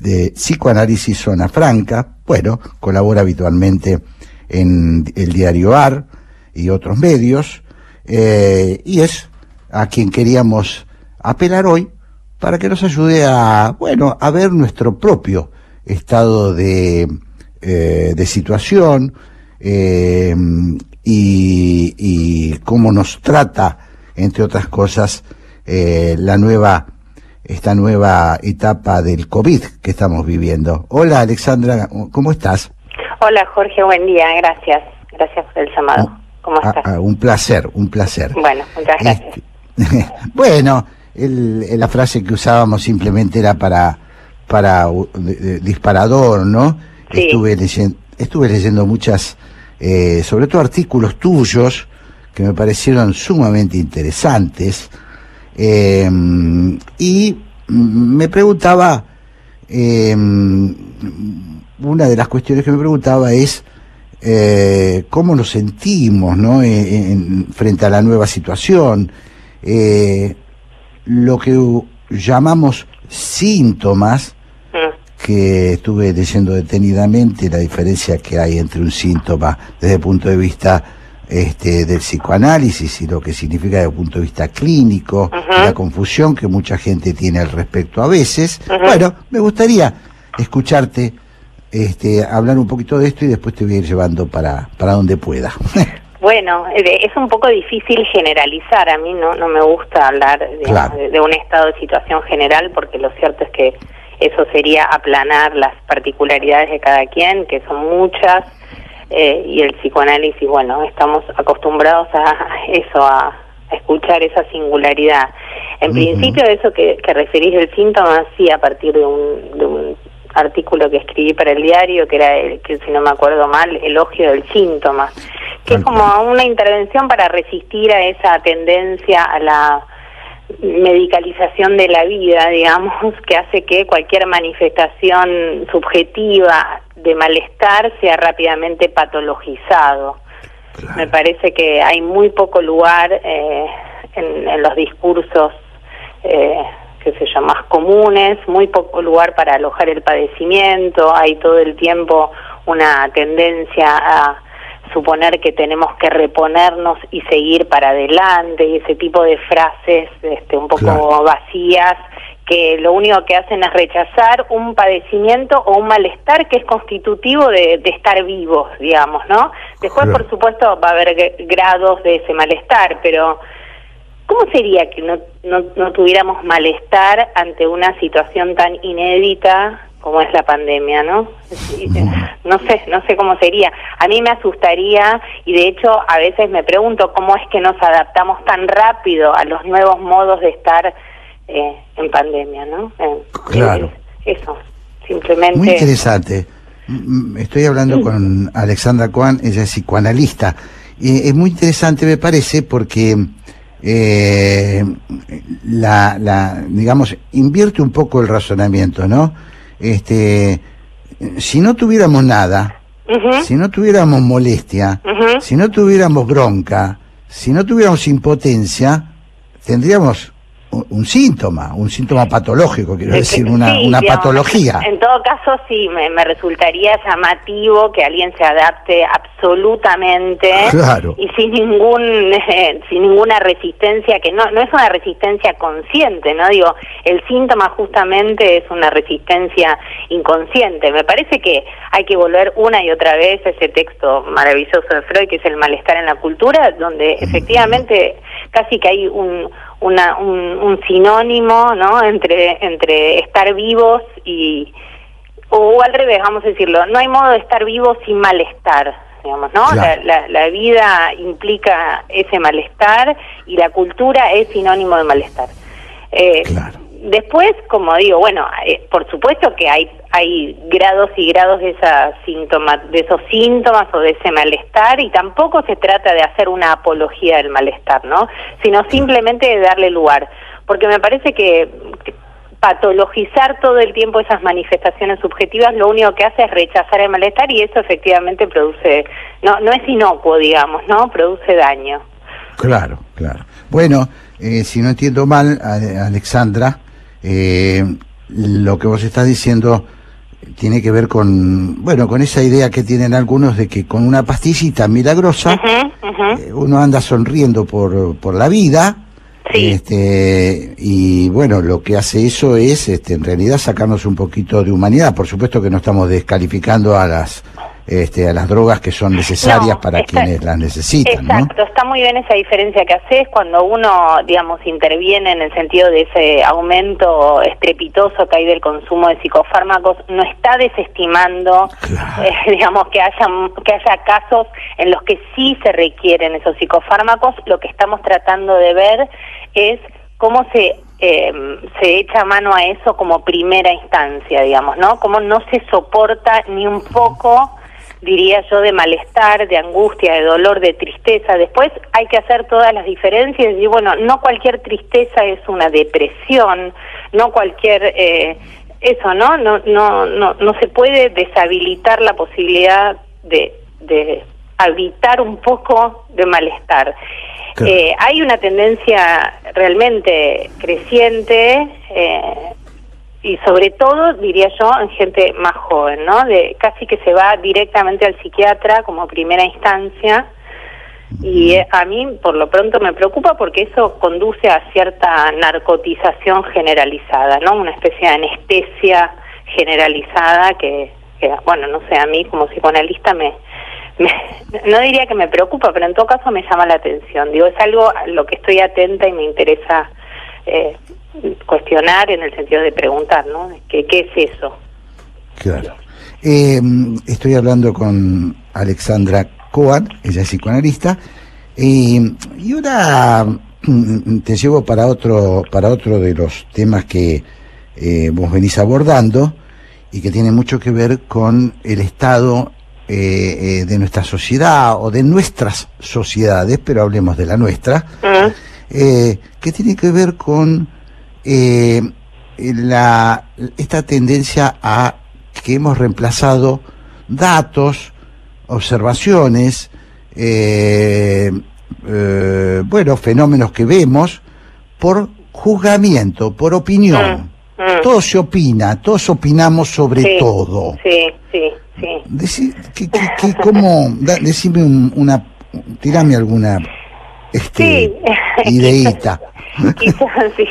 de psicoanálisis Zona Franca, bueno, colabora habitualmente en el diario AR y otros medios, eh, y es a quien queríamos apelar hoy para que nos ayude a, bueno, a ver nuestro propio estado de, eh, de situación eh, y, y cómo nos trata, entre otras cosas, eh, la nueva esta nueva etapa del COVID que estamos viviendo. Hola Alexandra, ¿cómo estás? Hola Jorge, buen día, gracias. Gracias por el llamado. ¿Cómo estás? ah, un placer, un placer. Bueno, muchas gracias. bueno, el- la frase que usábamos simplemente era para para de- de- disparador, ¿no? Sí. Estuve leyendo, estuve leyendo muchas, eh, sobre todo artículos tuyos que me parecieron sumamente interesantes eh, y me preguntaba eh, una de las cuestiones que me preguntaba es eh, cómo nos sentimos ¿no? Eh, en- frente a la nueva situación, eh, lo que llamamos síntomas, que estuve leyendo detenidamente la diferencia que hay entre un síntoma desde el punto de vista este, del psicoanálisis y lo que significa desde el punto de vista clínico, la confusión que mucha gente tiene al respecto a veces. Bueno, me gustaría escucharte este, hablar un poquito de esto y después te voy a ir llevando para, para donde pueda. Bueno, eh, es un poco difícil generalizar. A mí no, no me gusta hablar Claro. de, de un estado de situación general porque lo cierto es que eso sería aplanar las particularidades de cada quien, que son muchas, eh, y el psicoanálisis, bueno, estamos acostumbrados a eso, a, a escuchar esa singularidad. En principio, eso que, que referís del síntoma, sí, a partir de un, de un artículo que escribí para el diario, que era, el, que si no me acuerdo mal, elogio del síntoma, que es como una intervención para resistir a esa tendencia a la medicalización de la vida, digamos, que hace que cualquier manifestación subjetiva de malestar sea rápidamente patologizado. Me parece que hay muy poco lugar eh, en, en los discursos, eh, qué sé yo, más comunes, muy poco lugar para alojar el padecimiento, hay todo el tiempo una tendencia a suponer que tenemos que reponernos y seguir para adelante y ese tipo de frases este, un poco Claro. vacías que lo único que hacen es rechazar un padecimiento o un malestar que es constitutivo de, de estar vivos, digamos, ¿no? Después, Claro. por supuesto, va a haber gr- grados de ese malestar, pero ¿cómo sería que no, no, no tuviéramos malestar ante una situación tan inédita como es la pandemia, ¿no? No sé, no sé cómo sería. A mí me asustaría y de hecho a veces me pregunto cómo es que nos adaptamos tan rápido a los nuevos modos de estar eh, en pandemia, ¿no? Eh, Claro. eso, simplemente. Muy interesante. Mm, Estoy hablando con Alexandra Kwan, ella es psicoanalista. Y es muy interesante, me parece, porque eh, la, la, digamos, invierte un poco el razonamiento, ¿no? Este, si no tuviéramos nada, si no tuviéramos molestia, si no tuviéramos bronca, si no tuviéramos impotencia, tendríamos un, síntoma, un síntoma patológico, quiero decir, una, sí, una digamos, patología. En todo caso, sí, me, me resultaría llamativo que alguien se adapte absolutamente Claro. y sin ningún eh, sin ninguna resistencia que no no es una resistencia consciente, no digo el síntoma justamente es una resistencia inconsciente. Me parece que hay que volver una y otra vez a ese texto maravilloso de Freud que es el malestar en la cultura, donde efectivamente casi que hay un una, un, un sinónimo no entre entre estar vivos y o al revés vamos a decirlo no hay modo de estar vivo sin malestar digamos no Claro. la, la, la vida implica ese malestar y la cultura es sinónimo de malestar. Eh, Después, como digo, bueno, eh, por supuesto que hay hay grados y grados de esa síntoma, de esos síntomas o de ese malestar y tampoco se trata de hacer una apología del malestar, ¿no? Sino simplemente de darle lugar, porque me parece que patologizar todo el tiempo esas manifestaciones subjetivas lo único que hace es rechazar el malestar y eso efectivamente produce no no es inocuo, digamos, ¿no? Produce daño. Claro, claro. Bueno, eh, si no entiendo mal, Ale- Alexandra, eh, lo que vos estás diciendo tiene que ver con, bueno, con esa idea que tienen algunos de que con una pastillita milagrosa eh, uno anda sonriendo por, por la vida Este, y bueno, lo que hace eso es, este, en realidad, sacarnos un poquito de humanidad. Por supuesto que no estamos descalificando a las este, a las drogas que son necesarias para quienes las necesitan. Exacto, está muy bien esa diferencia que haces cuando uno, digamos, interviene en el sentido de ese aumento estrepitoso que hay del consumo de psicofármacos, no está desestimando, eh, digamos, que haya, que haya casos en los que sí se requieren esos psicofármacos, lo que estamos tratando de ver es cómo se eh, se echa mano a eso como primera instancia, digamos, ¿no? Cómo no se soporta ni un poco diría yo, de malestar, de angustia, de dolor, de tristeza. Después hay que hacer todas las diferencias y bueno, no cualquier tristeza es una depresión, no cualquier eh, eso, ¿no? No, no, no, no se puede deshabilitar la posibilidad de, de habitar un poco de malestar. Eh, hay una tendencia realmente creciente eh, y sobre todo, diría yo, en gente más joven, ¿no? De casi que se va directamente al psiquiatra como primera instancia. Y eh, a mí, por lo pronto, me preocupa porque eso conduce a cierta narcotización generalizada, ¿no? Una especie de anestesia generalizada que, bueno, no sé, a mí como psicoanalista me, no diría que me preocupa, pero en todo caso me llama la atención. Digo, es algo a lo que estoy atenta y me interesa eh, cuestionar en el sentido de preguntar, ¿no? ¿Qué, qué es eso? Claro. Eh, estoy hablando con Alexandra Coan, ella es psicoanalista, y ahora mm, te llevo para otro, para otro de los temas que eh, vos venís abordando y que tiene mucho que ver con el estado eh, de nuestra sociedad o de nuestras sociedades, pero hablemos de la nuestra, que tiene que ver con eh, la, esta tendencia a que hemos reemplazado datos, observaciones, eh, eh, bueno, fenómenos que vemos por juzgamiento, por opinión. Mm, mm. Todo se opina, todos opinamos sobre todo. Sí, sí, sí. que, decime una, tirame alguna este, ideita. Quizás sí.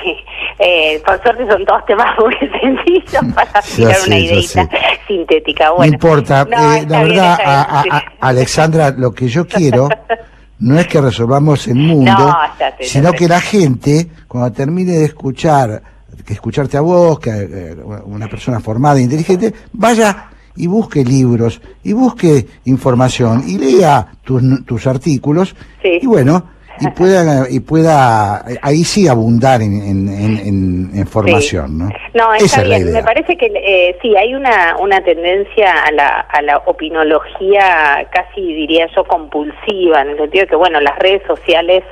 Eh, por suerte son todos temas muy sencillos para tirar una idea sintética. Bueno, no importa. Eh, la verdad, a, Alexandra, lo que yo quiero no es que resolvamos el mundo, sino que la gente, cuando termine de escuchar, que escucharte a vos, que eh, una persona formada e inteligente, vaya y busque libros, y busque información, y lea tus, tus artículos, y bueno, y pueda y pueda ahí sí abundar en, en, en, formación no no está bien. me parece que eh, sí hay una una tendencia a la a la opinología casi diría yo compulsiva en el sentido de que bueno las redes sociales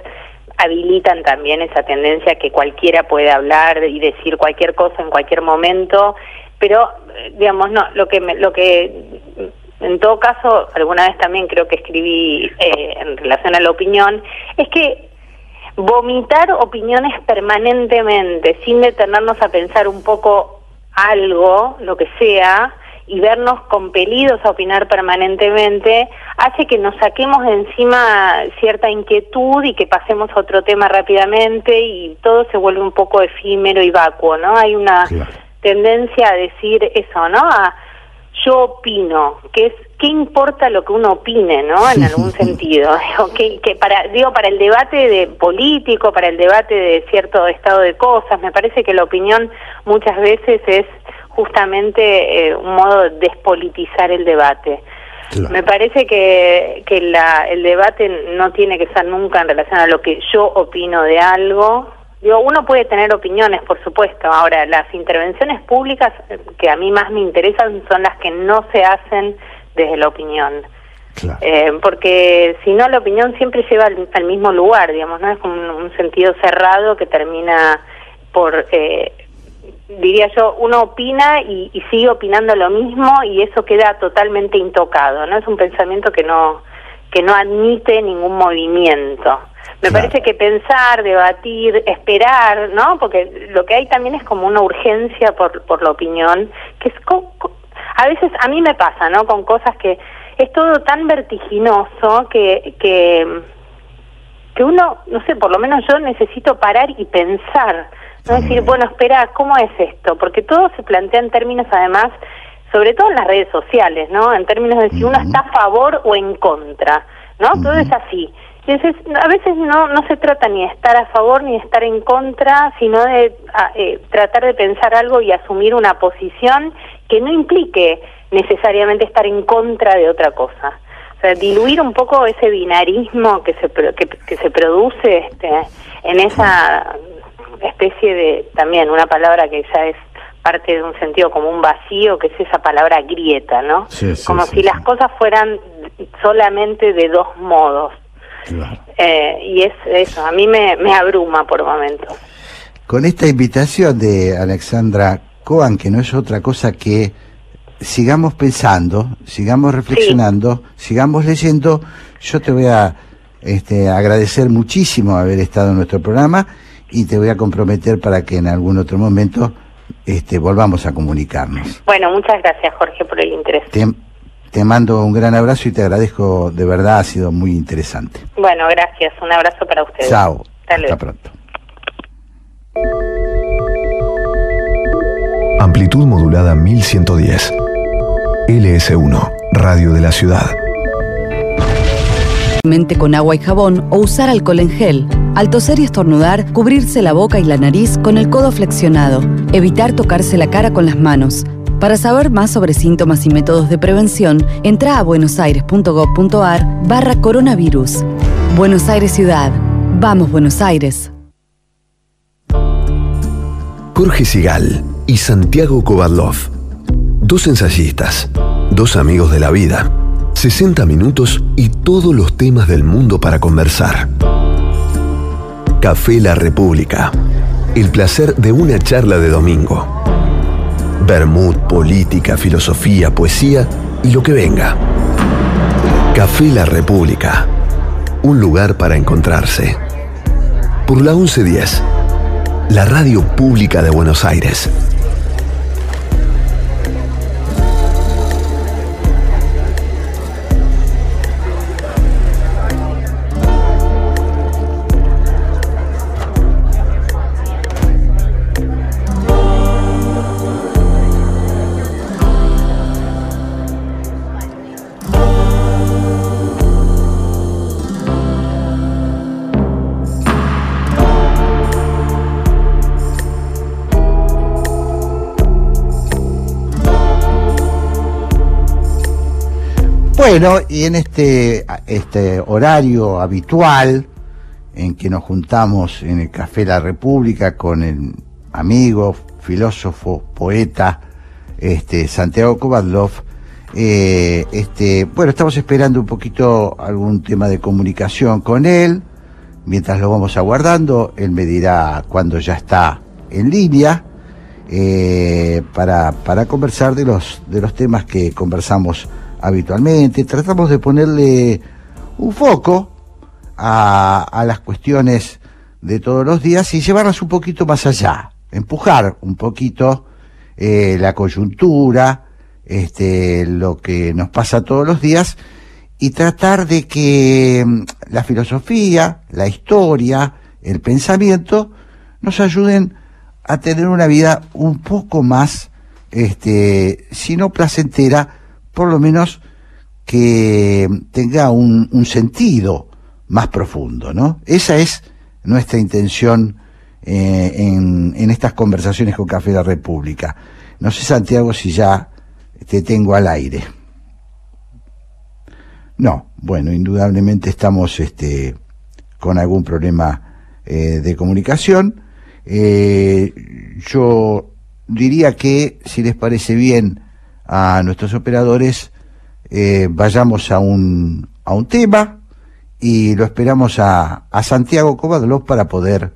habilitan también esa tendencia que cualquiera puede hablar y decir cualquier cosa en cualquier momento pero eh, digamos no lo que me, lo que en todo caso, alguna vez también creo que escribí eh, en relación a la opinión, es que vomitar opiniones permanentemente, sin detenernos a pensar un poco algo, lo que sea, y vernos compelidos a opinar permanentemente, hace que nos saquemos de encima cierta inquietud y que pasemos a otro tema rápidamente y todo se vuelve un poco efímero y vacuo, ¿no? Hay una tendencia a decir eso, ¿no? A, yo opino, que es qué importa lo que uno opine, ¿no? En algún sentido, que, que para digo para el debate de político, para el debate de cierto estado de cosas, me parece que la opinión muchas veces es justamente eh, un modo de despolitizar el debate. Me parece que, que la, el debate no tiene que ser nunca en relación a lo que yo opino de algo, Digo, uno puede tener opiniones, por supuesto. Ahora, las intervenciones públicas eh, que a mí más me interesan son las que no se hacen desde la opinión. Eh, porque si no, la opinión siempre lleva al, mismo lugar, digamos, ¿no? Es como un, sentido cerrado que termina por, eh, diría yo, uno opina y, y, sigue opinando lo mismo y eso queda totalmente intocado, ¿no? Es un pensamiento que no, que no admite ningún movimiento. Me parece que pensar, debatir, esperar, ¿no? Porque lo que hay también es como una urgencia por, por la opinión, que es a veces a mí me pasa, ¿no? Con cosas que es todo tan vertiginoso que, que que uno, no sé, por lo menos yo necesito parar y pensar, no decir, bueno, espera, ¿cómo es esto? Porque todo se plantea en términos, además, sobre todo en las redes sociales, ¿no? En términos de si uno está a favor o en contra, ¿no? Todo es así. Entonces, a veces no, no se trata ni de estar a favor ni de estar en contra, sino de eh, tratar de pensar algo y asumir una posición que no implique necesariamente estar en contra de otra cosa. O sea, diluir un poco ese binarismo que se, que, que se produce este, en esa especie de, también una palabra que ya es parte de un sentido como un vacío, que es esa palabra grieta, ¿no? como si las cosas fueran solamente de dos modos. Eh, y es eso, a mí me, me abruma por momentos. Con esta invitación de Alexandra Coan, que no es otra cosa que sigamos pensando, sigamos reflexionando, sigamos leyendo, yo te voy a este, agradecer muchísimo haber estado en nuestro programa y te voy a comprometer para que en algún otro momento este, volvamos a comunicarnos. Bueno, muchas gracias Jorge por el interés. Te, mando un gran abrazo y te agradezco, de verdad ha sido muy interesante. Bueno, gracias, un abrazo para ustedes. Chao, hasta pronto. Amplitud modulada 1110. LS1, Radio de la Ciudad. Mente con agua y jabón o usar alcohol en gel. Al toser y estornudar, cubrirse la boca y la nariz con el codo flexionado. Evitar tocarse la cara con las manos. Para saber más sobre síntomas y métodos de prevención, entra a buenosaires.gov.ar barra coronavirus. Buenos Aires Ciudad. Vamos Buenos Aires. Jorge Sigal y Santiago Kovadlov. Dos ensayistas, dos amigos de la vida. 60 minutos y todos los temas del mundo para conversar. Café La República. El placer de una charla de domingo. Bermud, política, filosofía, poesía y lo que venga. Café La República. Un lugar para encontrarse. Por la 1110. La radio pública de Buenos Aires. Bueno, y en este, este horario habitual en que nos juntamos en el Café La República con el amigo, filósofo, poeta, este, Santiago Kovadlov, eh, este, bueno, estamos esperando un poquito algún tema de comunicación con él. Mientras lo vamos aguardando, él me dirá cuando ya está en línea eh, para, para conversar de los, de los temas que conversamos habitualmente, tratamos de ponerle un foco a, las cuestiones de todos los días y llevarlas un poquito más allá, empujar un poquito eh, la coyuntura, este, lo que nos pasa todos los días y tratar de que mm, la filosofía, la historia, el pensamiento nos ayuden a tener una vida un poco más, este, si no placentera, por lo menos que tenga un, sentido más profundo, ¿no? Esa es nuestra intención eh, en, estas conversaciones con Café de la República. No sé, Santiago, si ya te tengo al aire. No, bueno, indudablemente estamos este, con algún problema eh, de comunicación. Eh, yo diría que, si les parece bien, a nuestros operadores, eh, vayamos a un, a un tema y lo esperamos a, a Santiago Covadlos para poder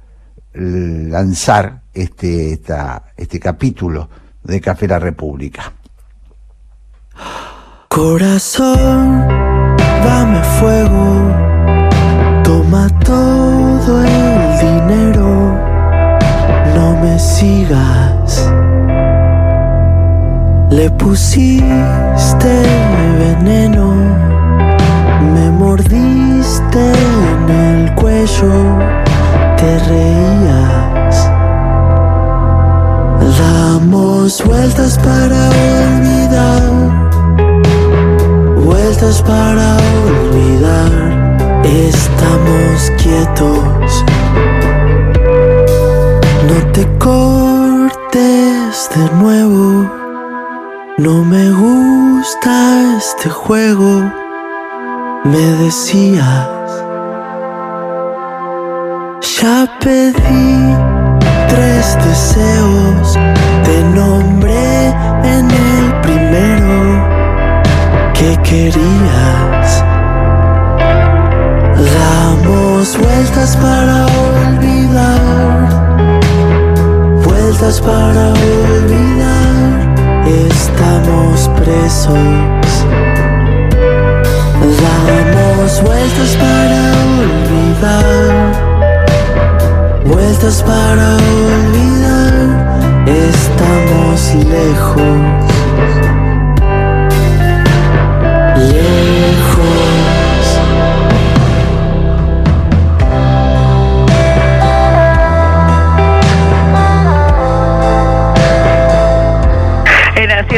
lanzar este, esta, este capítulo de Café La República. Corazón, dame fuego, toma todo el dinero, no me sigas le pusiste veneno, me mordiste en el cuello te reías. Damos vueltas para olvidar, vueltas para olvidar. Estamos quietos. No te cortes de nuevo. No me gusta este juego, me decías. Ya pedí tres deseos, te nombré en el primero que querías. Damos vueltas para olvidar, vueltas para olvidar, estamos presos. Damos vueltas para olvidar, vueltas para olvidar, estamos lejos. Lejos.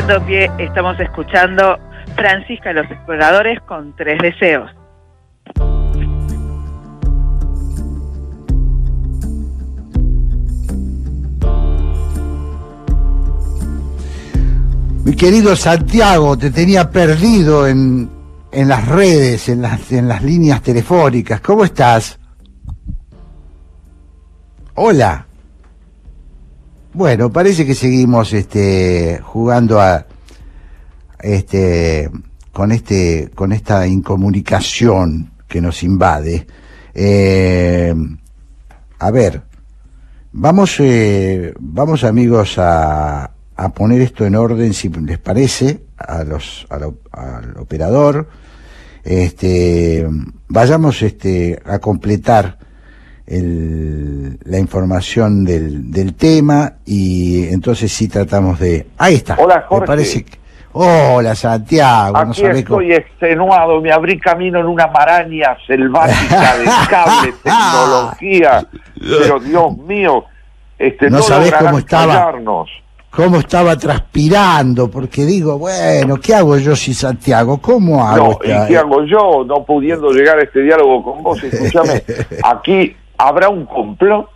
Pie estamos escuchando Francisca los Exploradores con tres deseos. Mi querido Santiago, te tenía perdido en, en las redes, en las, en las líneas telefónicas. ¿Cómo estás? Hola. Bueno, parece que seguimos este, jugando a este con este con esta incomunicación que nos invade. Eh, a ver, vamos eh, vamos amigos a, a poner esto en orden si les parece a los al, op- al operador. Este vayamos este a completar el- la información del, del tema y entonces sí tratamos de ahí está Hola, Me Jorge. parece que- hola Santiago Aquí estoy extenuado, me abrí camino en una maraña selvática de cable, tecnología, pero Dios mío, este, No no, sabés cómo estaba. callarnos. cómo estaba transpirando, porque digo, bueno, ¿qué hago yo si Santiago? ¿Cómo hago? No, ¿y qué hago yo no pudiendo llegar a este diálogo con vos? Escúchame, aquí habrá un complot.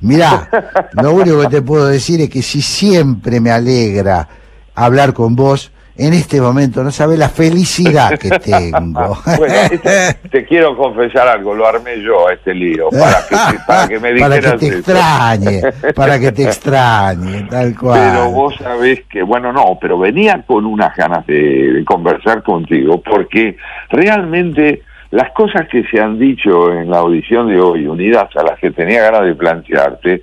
Mirá, lo único que te puedo decir es que si siempre me alegra hablar con vos, en este momento no sabes la felicidad que tengo. Bueno, te quiero confesar algo, lo armé yo a este lío, para que, para que me para dijeras que te eso. extrañe, para que te extrañe, tal cual. Pero vos sabés que, bueno, no, pero venía con unas ganas de, de conversar contigo, porque realmente las cosas que se han dicho en la audición de hoy, unidas a las que tenía ganas de plantearte,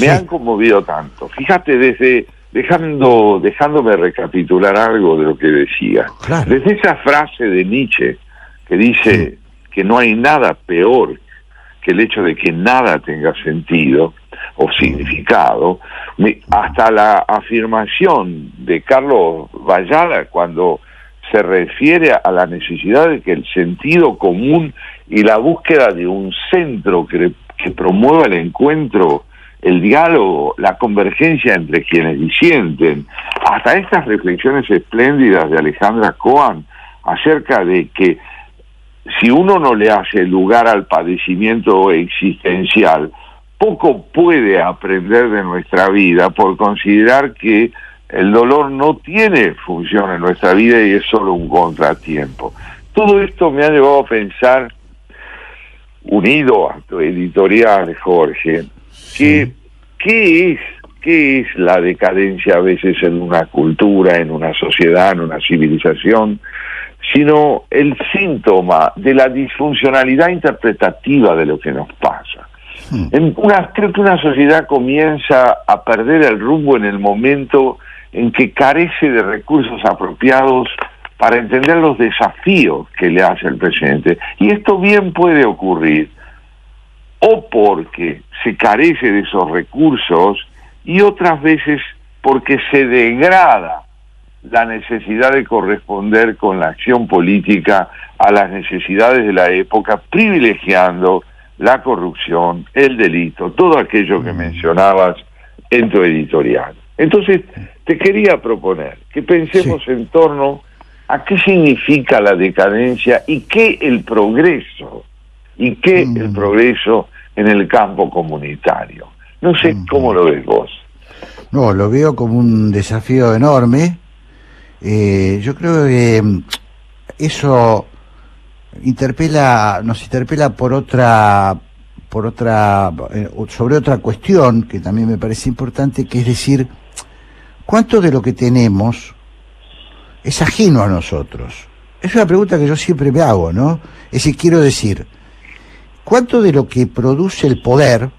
me han conmovido tanto. Fíjate, desde dejando dejándome recapitular algo de lo que decía. Desde esa frase de Nietzsche que dice que no hay nada peor que el hecho de que nada tenga sentido o significado, me- hasta la afirmación de Carlos Vallada cuando se refiere a la necesidad de que el sentido común y la búsqueda de un centro que, que promueva el encuentro, el diálogo, la convergencia entre quienes disienten, hasta estas reflexiones espléndidas de Alejandra Cohen acerca de que si uno no le hace lugar al padecimiento existencial, poco puede aprender de nuestra vida por considerar que el dolor no tiene función en nuestra vida y es solo un contratiempo. Todo esto me ha llevado a pensar, unido a tu editorial, Jorge, que ¿qué es, qué es la decadencia a veces en una cultura, en una sociedad, en una civilización? sino el síntoma de la disfuncionalidad interpretativa de lo que nos pasa. En una, creo que una sociedad comienza a perder el rumbo en el momento en que carece de recursos apropiados para entender los desafíos que le hace el presente. Y esto bien puede ocurrir o porque se carece de esos recursos y otras veces porque se degrada la necesidad de corresponder con la acción política a las necesidades de la época, privilegiando la corrupción, el delito, todo aquello que mencionabas en tu editorial. Entonces, te quería proponer que pensemos en torno a qué significa la decadencia y qué el progreso, y qué el progreso en el campo comunitario. No sé cómo lo ves vos. No, lo veo como un desafío enorme. Eh, yo creo que mm, eso interpela, nos interpela por otra, por otra, eh, sobre otra cuestión que también me parece importante, que es decir, ¿cuánto de lo que tenemos es ajeno a nosotros? Es una pregunta que yo siempre me hago, ¿no? Es decir, quiero decir, ¿cuánto de lo que produce el poder,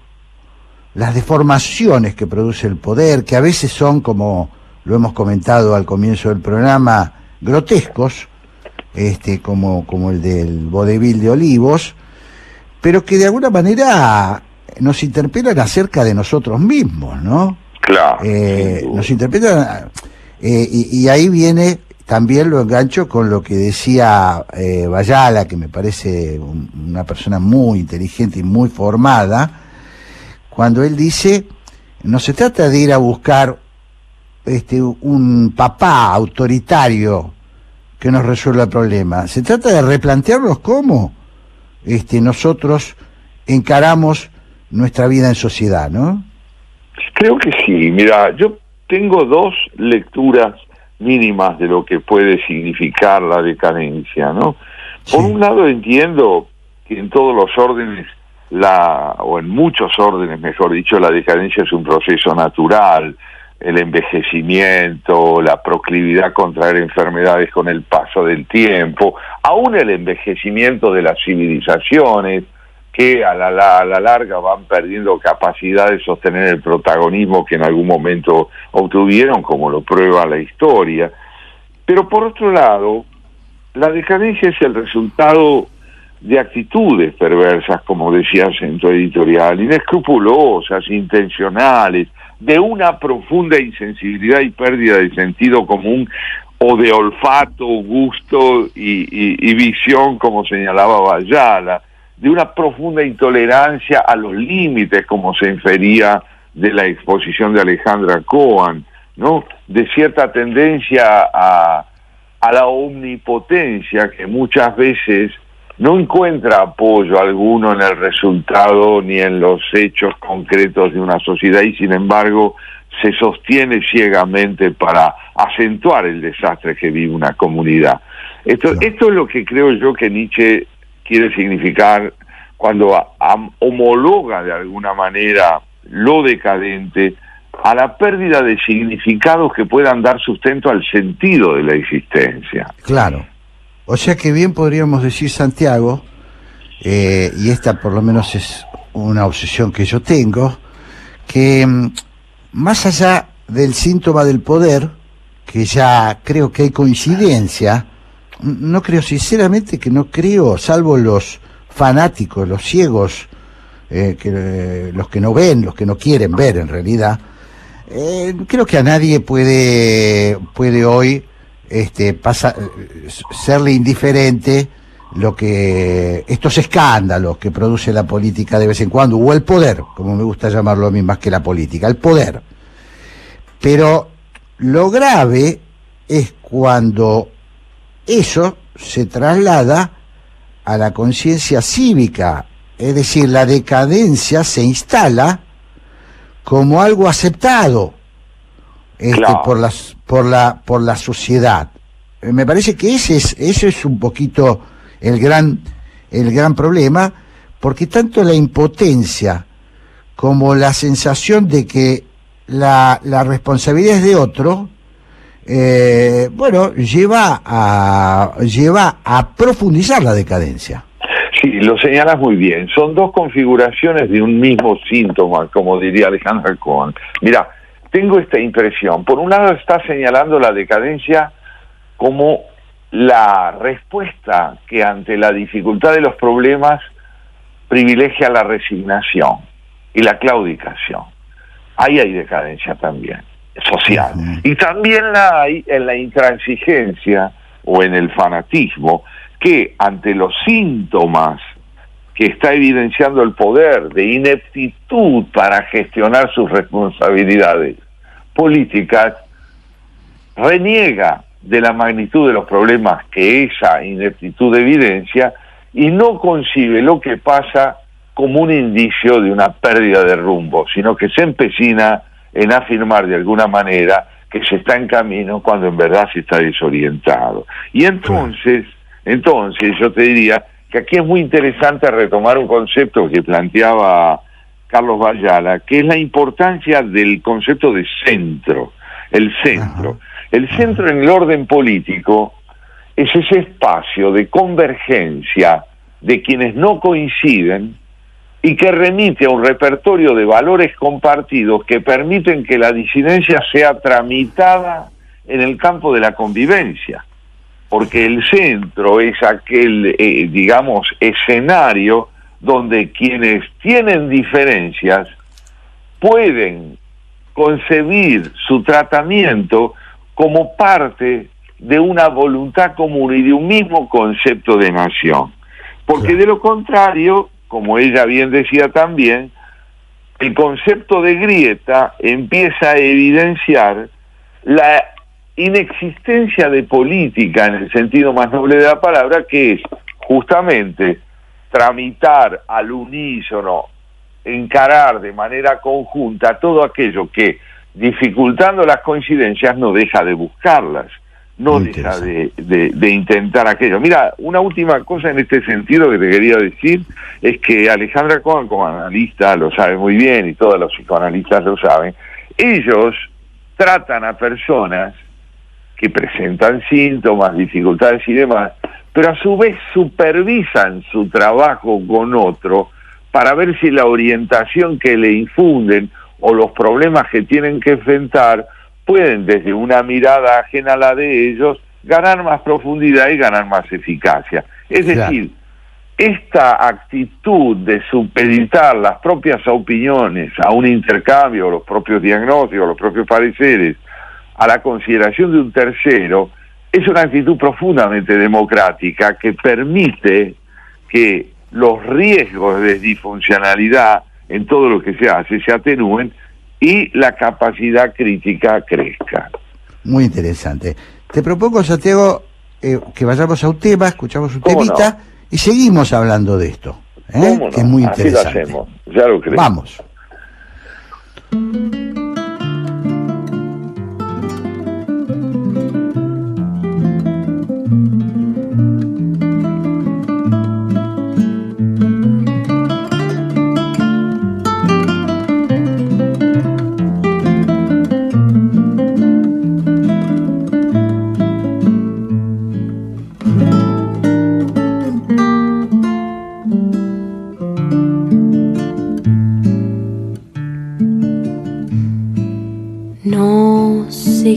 las deformaciones que produce el poder, que a veces son, como lo hemos comentado al comienzo del programa, grotescos, este, como, como el del vodevil de Olivos, pero que de alguna manera nos interpelan acerca de nosotros mismos, ¿no? Claro. Eh, nos interpretan, eh, y, y ahí viene, también lo engancho con lo que decía eh, Bayala, que me parece un- una persona muy inteligente y muy formada, cuando él dice, no se trata de ir a buscar este, un papá autoritario que nos resuelva el problema, se trata de replantearnos cómo este, nosotros encaramos nuestra vida en sociedad, ¿no? Creo que sí. Mira, yo tengo dos lecturas mínimas de lo que puede significar la decadencia, ¿no? Por un lado entiendo que en todos los órdenes la o en muchos órdenes, mejor dicho, la decadencia es un proceso natural, el envejecimiento, la proclividad a contraer enfermedades con el paso del tiempo, aún el envejecimiento de las civilizaciones que a la, a la larga van perdiendo capacidad de sostener el protagonismo que en algún momento obtuvieron, como lo prueba la historia. Pero por otro lado, la decadencia es el resultado de actitudes perversas, como decías en tu editorial, inescrupulosas, intencionales, de una profunda insensibilidad y pérdida de sentido común o de olfato, gusto y, y- y visión, como señalaba Bayala, de una profunda intolerancia a los límites, como se infería de la exposición de Alejandra Cohen, ¿no? De cierta tendencia a, a la omnipotencia que muchas veces no encuentra apoyo alguno en el resultado ni en los hechos concretos de una sociedad y sin embargo se sostiene ciegamente para acentuar el desastre que vive una comunidad. Esto, esto es lo que creo yo que Nietzsche quiere significar cuando homologa de alguna manera lo decadente a la pérdida de significados que puedan dar sustento al sentido de la existencia. Claro. O sea que bien podríamos decir, Santiago, eh, y esta por lo menos es una obsesión que yo tengo, que mm, más allá del síntoma del poder, que ya creo que hay coincidencia, no creo sinceramente que no creo, salvo los fanáticos, los ciegos, eh, que, eh, los que no ven, los que no quieren ver en realidad, eh, creo que a nadie puede, puede hoy este, pasa, serle indiferente lo que estos escándalos que produce la política de vez en cuando, o el poder, como me gusta llamarlo a mí más que la política, el poder. Pero lo grave es cuando eso se traslada a la conciencia cívica, es decir, la decadencia se instala como algo aceptado este, Claro. por las por la por la sociedad. Eh, Me parece que ese es ese es un poquito el gran el gran problema, porque tanto la impotencia como la sensación de que la, la responsabilidad es de otro, eh, bueno, lleva a lleva a profundizar la decadencia. Sí, lo señalas muy bien. Son dos configuraciones de un mismo síntoma, como diría Alejandra Cohen. Mira, tengo esta impresión. Por un lado está señalando la decadencia como la respuesta que ante la dificultad de los problemas privilegia la resignación y la claudicación. Ahí hay decadencia también, social. Y también la hay en la intransigencia o en el fanatismo, que ante los síntomas que está evidenciando el poder de ineptitud para gestionar sus responsabilidades políticas, reniega de la magnitud de los problemas que esa ineptitud evidencia y no concibe lo que pasa como un indicio de una pérdida de rumbo, sino que se empecina en afirmar de alguna manera que se está en camino cuando en verdad se está desorientado. Y entonces, entonces yo te diría que aquí es muy interesante retomar un concepto que planteaba Carlos Vallala, que es la importancia del concepto de centro, el centro. El centro en el orden político es ese espacio de convergencia de quienes no coinciden y que remite a un repertorio de valores compartidos que permiten que la disidencia sea tramitada en el campo de la convivencia, porque el centro es aquel, eh, digamos, escenario donde quienes tienen diferencias pueden concebir su tratamiento como parte de una voluntad común y de un mismo concepto de nación. Porque de lo contrario, como ella bien decía también, el concepto de grieta empieza a evidenciar la inexistencia de política en el sentido más noble de la palabra, que es justamente tramitar al unísono, encarar de manera conjunta todo aquello que, dificultando las coincidencias, no deja de buscarlas no deja de, de, intentar aquello. Mira, una última cosa en este sentido que te quería decir es que Alejandra Cohen, como analista, lo sabe muy bien y todos los psicoanalistas lo saben, ellos tratan a personas que presentan síntomas, dificultades y demás, pero a su vez supervisan su trabajo con otro para ver si la orientación que le infunden o los problemas que tienen que enfrentar pueden desde una mirada ajena a la de ellos ganar más profundidad y ganar más eficacia. Es decir, esta actitud de supeditar las propias opiniones a un intercambio, los propios diagnósticos, los propios pareceres, a la consideración de un tercero, es una actitud profundamente democrática que permite que los riesgos de disfuncionalidad en todo lo que se hace se atenúen y la capacidad crítica crezca. Muy interesante. Te propongo, Santiago, eh, que vayamos a un tema, escuchamos un temita y seguimos hablando de esto, ¿eh? que es muy Así interesante. Lo hacemos, ya lo creo. Vamos.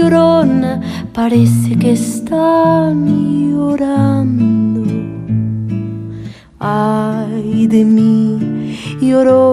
llorona, parece que están llorando. Ay de mí, llorona,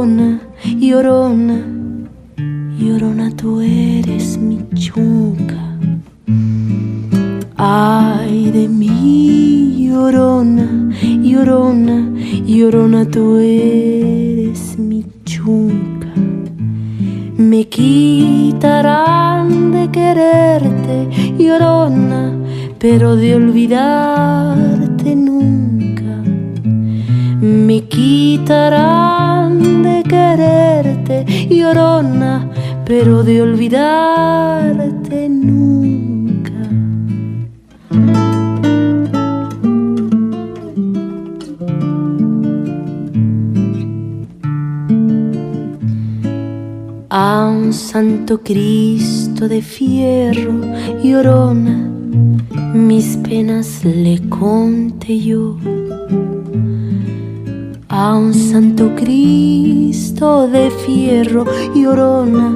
pero de olvidarte nunca. Me quitarán de quererte, llorona, pero de olvidarte nunca. A un santo Cristo de fierro, llorona, mis penas le conté yo a un santo Cristo de fierro y orona,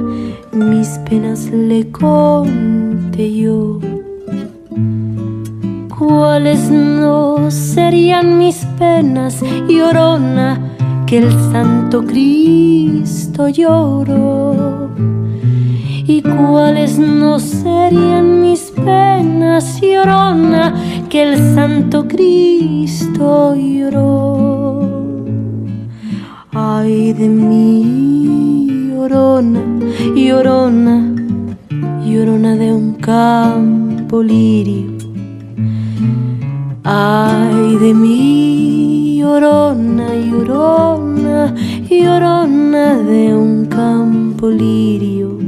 mis penas le conté yo. ¿Cuáles no serían mis penas y orona que el santo Cristo lloró? ¿Y cuáles no serían mis penas y orona que el santo Cristo lloró? Ay de mí, llorona, llorona, llorona de un campo lirio. Ay de mí, llorona, llorona, llorona de un campo lirio.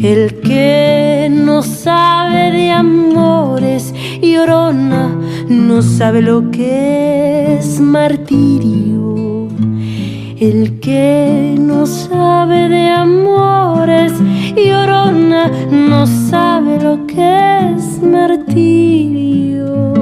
El que no sabe de amores, llorona, no sabe lo que es martirio. El que no sabe de amores, llorona, no sabe lo que es martirio.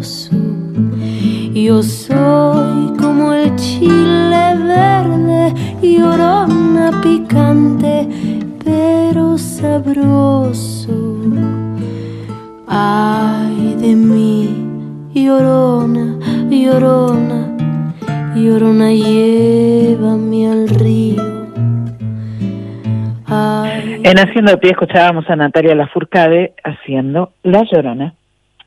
Yo soy como el chile verde, llorona, picante pero sabroso. Ay de mí, llorona, llorona, llorona, llévame al río. Ay, En Haciendo de Pie escuchábamos a Natalia Lafourcade haciendo La Llorona.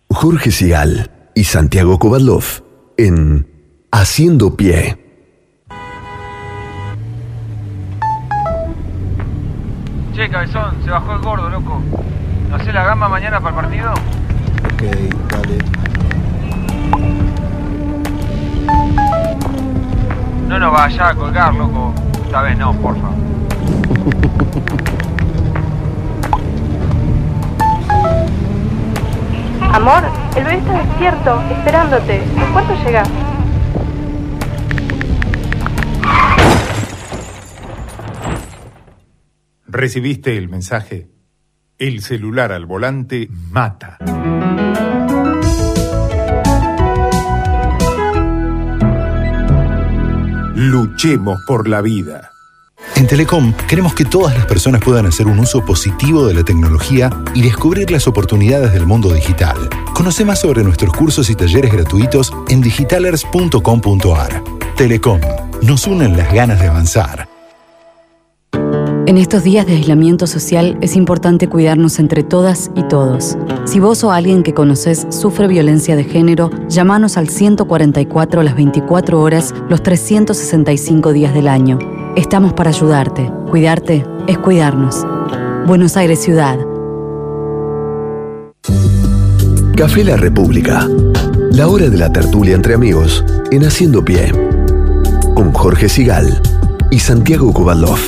Jorge Sigal y Santiago Kovadlov en Haciendo Pie. Che, cabezón, se bajó el gordo, loco. ¿No sé la gamba mañana para el partido? Ok, dale. No nos vaya a colgar, loco. Esta vez no, porfa. Amor, el bebé está despierto, esperándote. ¿En cuánto llegas? ¿Recibiste el mensaje? El celular al volante mata. Luchemos por la vida. En Telecom queremos que todas las personas puedan hacer un uso positivo de la tecnología y descubrir las oportunidades del mundo digital. Conoce más sobre nuestros cursos y talleres gratuitos en digitalers.com.ar. Telecom, nos unen las ganas de avanzar. En estos días de aislamiento social es importante cuidarnos entre todas y todos. Si vos o alguien que conoces sufre violencia de género, llamanos al 144 las 24 horas los 365 días del año. Estamos para ayudarte. Cuidarte es cuidarnos. Buenos Aires Ciudad. Café La República. La hora de la tertulia entre amigos en Haciendo Pie. Con Jorge Sigal y Santiago Kovadlov.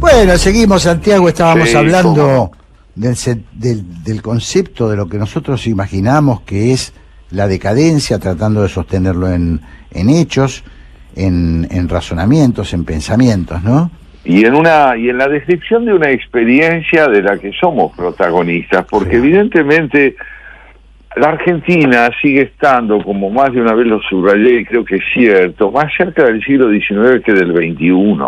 Bueno, seguimos, Santiago. Estábamos Sí, hablando cómo del, del, del concepto de lo que nosotros imaginamos que es la decadencia, tratando de sostenerlo en, en hechos, en, en razonamientos, en pensamientos, ¿no? y en una y en la descripción de una experiencia de la que somos protagonistas porque evidentemente la Argentina sigue estando, como más de una vez lo subrayé y creo que es cierto, más cerca del siglo XIX que del XXI.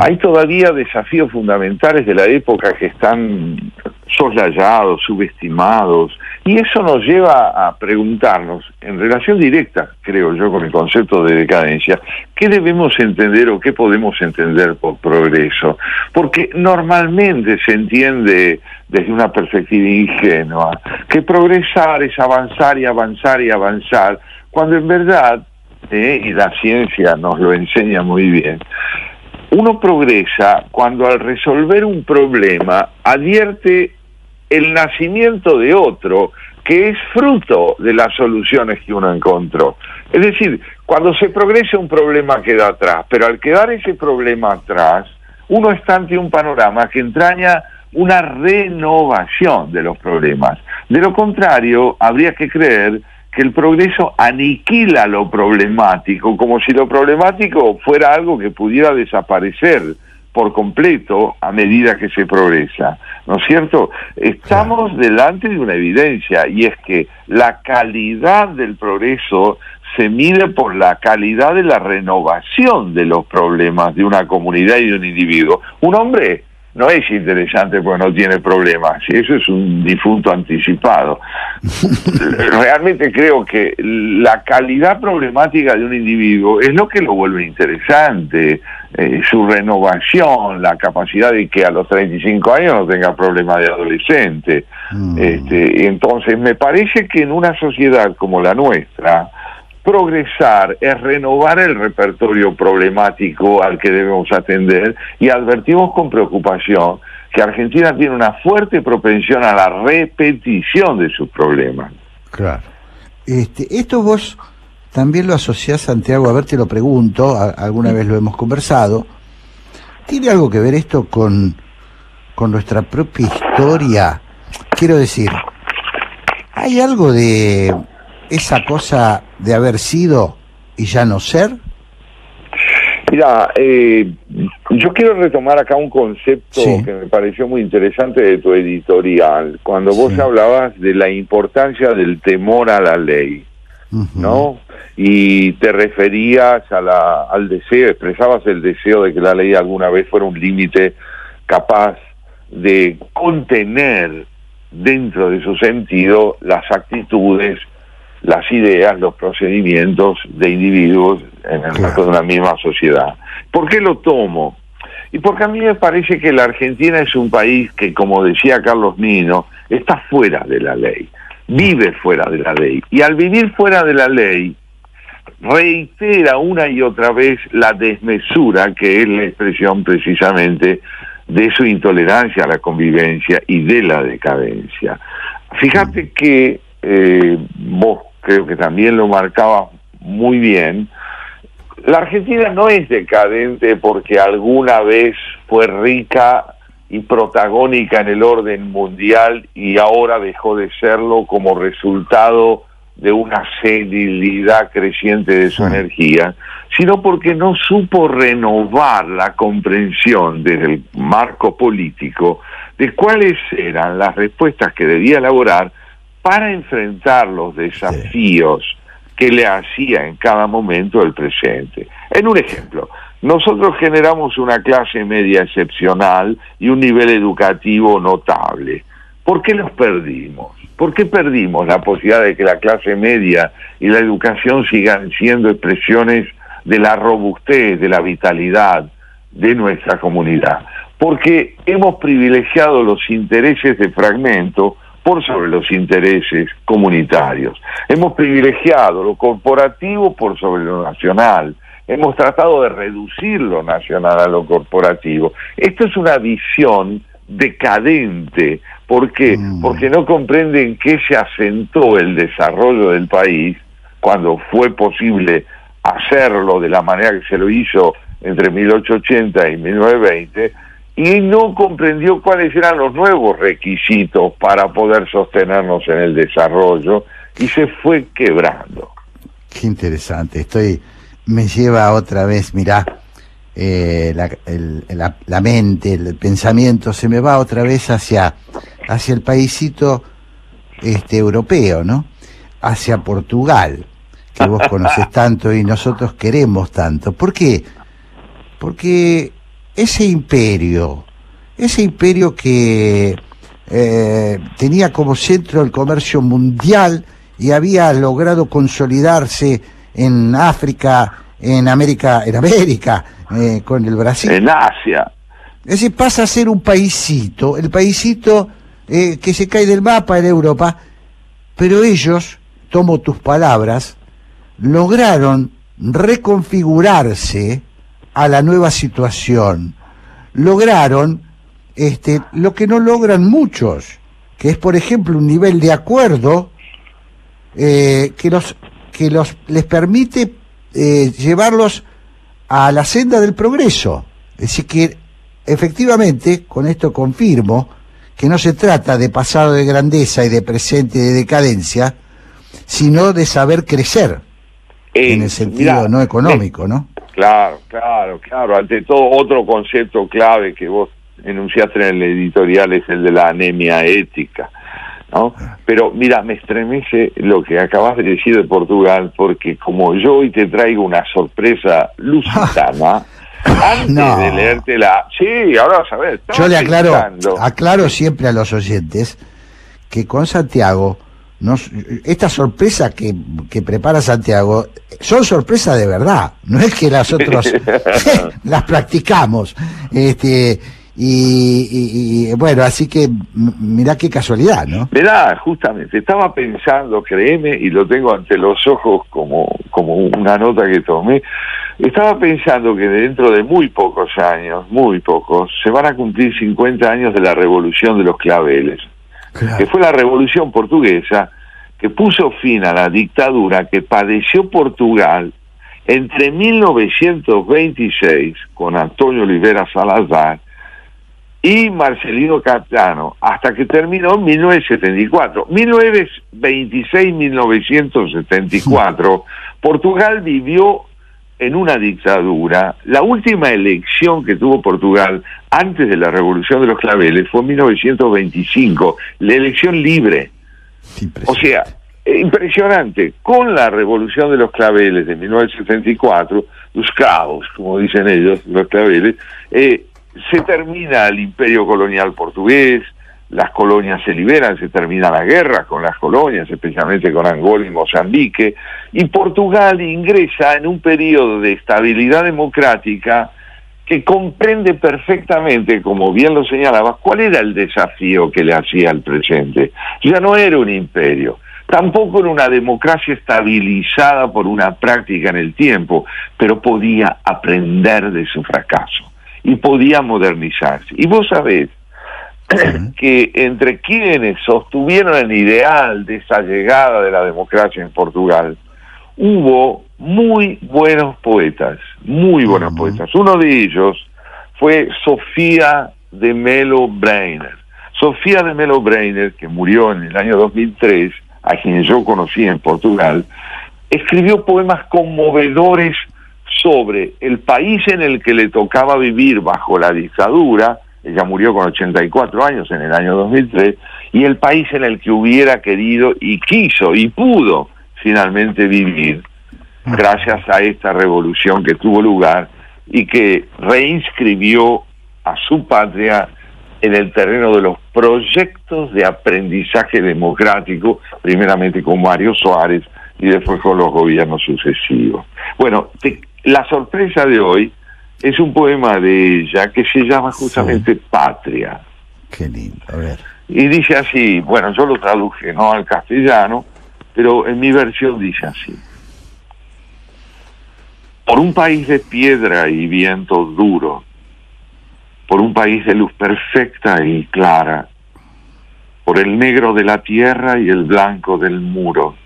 Hay todavía desafíos fundamentales de la época que están soslayados, subestimados, y eso nos lleva a preguntarnos, en relación directa, creo yo, con el concepto de decadencia, ¿qué debemos entender o qué podemos entender por progreso? Porque normalmente se entiende desde una perspectiva ingenua que progresar es avanzar y avanzar y avanzar, cuando en verdad, eh, y la ciencia nos lo enseña muy bien, uno progresa cuando al resolver un problema advierte el nacimiento de otro que es fruto de las soluciones que uno encontró. Es decir, cuando se progresa un problema queda atrás, pero al quedar ese problema atrás, uno está ante un panorama que entraña una renovación de los problemas. De lo contrario, habría que creer que el progreso aniquila lo problemático, como si lo problemático fuera algo que pudiera desaparecer por completo a medida que se progresa. ¿No es cierto? Estamos delante de una evidencia y es que la calidad del progreso se mide por la calidad de la renovación de los problemas de una comunidad y de un individuo. Un hombre no es interesante porque no tiene problemas, y eso es un difunto anticipado. Realmente creo que la calidad problemática de un individuo es lo que lo vuelve interesante, eh, su renovación, la capacidad de que a los 35 años no tenga problemas de adolescente. Este, entonces, me parece que en una sociedad como la nuestra, progresar es renovar el repertorio problemático al que debemos atender y advertimos con preocupación que Argentina tiene una fuerte propensión a la repetición de sus problemas. Claro. Este, esto vos también lo asociás, Santiago, a ver, te lo pregunto, a- alguna vez lo hemos conversado. ¿Tiene algo que ver esto con, con nuestra propia historia? Quiero decir, ¿hay algo de esa cosa de haber sido y ya no ser? Mira, eh, yo quiero retomar acá un concepto Sí. que me pareció muy interesante de tu editorial, cuando vos hablabas de la importancia del temor a la ley, ¿no? Y te referías a la, al deseo, expresabas el deseo de que la ley alguna vez fuera un límite capaz de contener dentro de su sentido las actitudes, las ideas, los procedimientos de individuos en el marco de una misma sociedad. ¿Por qué lo tomo? Y porque a mí me parece que la Argentina es un país que, como decía Carlos Nino, está fuera de la ley, vive fuera de la ley. Y al vivir fuera de la ley, reitera una y otra vez la desmesura que es la expresión precisamente de su intolerancia a la convivencia y de la decadencia. Fíjate que eh, vos creo que también lo marcaba muy bien, la Argentina no es decadente porque alguna vez fue rica y protagónica en el orden mundial y ahora dejó de serlo como resultado de una senilidad creciente de su energía, sino porque no supo renovar la comprensión desde el marco político de cuáles eran las respuestas que debía elaborar para enfrentar los desafíos que le hacía en cada momento el presente. En un ejemplo, nosotros generamos una clase media excepcional y un nivel educativo notable. ¿Por qué los perdimos? ¿Por qué perdimos la posibilidad de que la clase media y la educación sigan siendo expresiones de la robustez, de la vitalidad de nuestra comunidad? Porque hemos privilegiado los intereses de fragmento por sobre los intereses comunitarios. Hemos privilegiado lo corporativo por sobre lo nacional. Hemos tratado de reducir lo nacional a lo corporativo. Esto es una visión decadente. ¿Por qué? Porque no comprenden que se asentó el desarrollo del país cuando fue posible hacerlo de la manera que se lo hizo entre 1880 y 1920 y no comprendió cuáles eran los nuevos requisitos para poder sostenernos en el desarrollo y se fue quebrando. Qué interesante. Estoy, me lleva otra vez, mirá, eh, la, el- la- la mente, el pensamiento, se me va otra vez hacia, hacia el paisito este, europeo, ¿no? Hacia Portugal, que vos conoces tanto y nosotros queremos tanto. ¿Por qué? Porque ese imperio, ese imperio que eh, tenía como centro el comercio mundial y había logrado consolidarse en África, en América, en América, eh, con el Brasil. En Asia. Es decir, pasa a ser un paisito, el paisito eh, que se cae del mapa en Europa, pero ellos, tomo tus palabras, lograron reconfigurarse a la nueva situación. Lograron este, lo que no logran muchos, que es, por ejemplo, un nivel de acuerdo eh, que, los, que los, les permite eh, llevarlos a la senda del progreso. Es decir, que efectivamente, con esto confirmo, que no se trata de pasado de grandeza y de presente de decadencia, sino de saber crecer, Eh, en el sentido mirá, no económico, ¿no? Claro, claro, claro. Ante todo, otro concepto clave que vos enunciaste en el editorial es el de la anemia ética. ¿no? Pero mira, me estremece lo que acabas de decir de Portugal, porque como yo hoy te traigo una sorpresa lusitana, antes No. de leértela, sí, ahora vas a ver. Yo le aclaro, pensando- aclaro siempre a los oyentes que con Santiago, nos, esta sorpresa que, que prepara Santiago son sorpresas de verdad, no es que las otros las practicamos. Este, y, y- y, bueno, así que mirá qué casualidad, ¿no? Mirá, justamente, estaba pensando, créeme, y lo tengo ante los ojos como, como una nota que tomé, estaba pensando que dentro de muy pocos años, muy pocos, se van a cumplir 50 años de la revolución de los claveles, que fue la revolución portuguesa que puso fin a la dictadura que padeció Portugal entre 1926 con Antonio Olivera Salazar y Marcelino Capitano, hasta que terminó en 1974. 1926-1974, Portugal vivió en una dictadura. La última elección que tuvo Portugal antes de la Revolución de los Claveles fue en 1925, la elección libre. O sea, eh, impresionante. Con la Revolución de los Claveles de 1974, los cabos, como dicen ellos, los claveles, eh, se termina el imperio colonial portugués, las colonias se liberan, se termina la guerra con las colonias, especialmente con Angola y Mozambique, y Portugal ingresa en un periodo de estabilidad democrática que comprende perfectamente, como bien lo señalabas, cuál era el desafío que le hacía al presente. Ya no era un imperio, tampoco era una democracia estabilizada por una práctica en el tiempo, pero podía aprender de su fracaso y podía modernizarse. Y vos sabés que entre quienes sostuvieron el ideal de esa llegada de la democracia en Portugal, hubo muy buenos poetas, muy buenos poetas. Uno de ellos fue Sofía de Melo Breiner. Sofía de Melo Breiner, que murió en el año 2003, a quien yo conocí en Portugal, escribió poemas conmovedores sobre el país en el que le tocaba vivir bajo la dictadura, ella murió con 84 años en el año 2003, y el país en el que hubiera querido y quiso y pudo finalmente vivir gracias a esta revolución que tuvo lugar y que reinscribió a su patria en el terreno de los proyectos de aprendizaje democrático, primeramente con Mario Suárez y después con los gobiernos sucesivos. Bueno, te- la sorpresa de hoy es un poema de ella que se llama justamente Patria. Qué lindo, a ver. Y dice así, bueno, yo lo traduje no al castellano, pero en mi versión dice así. Por un país de piedra y viento duro, por un país de luz perfecta y clara, por el negro de la tierra y el blanco del muro,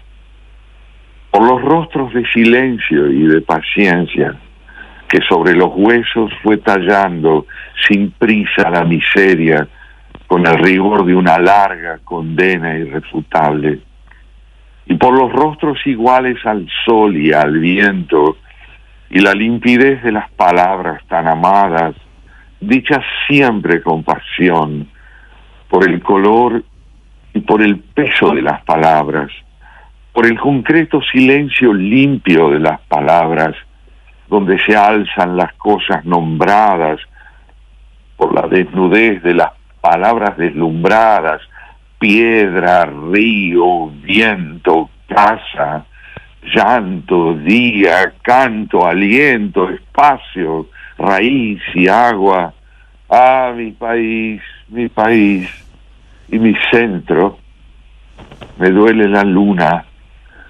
por los rostros de silencio y de paciencia que sobre los huesos fue tallando sin prisa la miseria con el rigor de una larga condena irrefutable, y por los rostros iguales al sol y al viento, y la limpidez de las palabras tan amadas, dichas siempre con pasión, por el color y por el peso de las palabras, por el concreto silencio limpio de las palabras, donde se alzan las cosas nombradas, por la desnudez de las palabras deslumbradas, piedra, río, viento, casa, llanto, día, canto, aliento, espacio, raíz y agua. Ah, mi país, mi país y mi centro. Me duele la luna,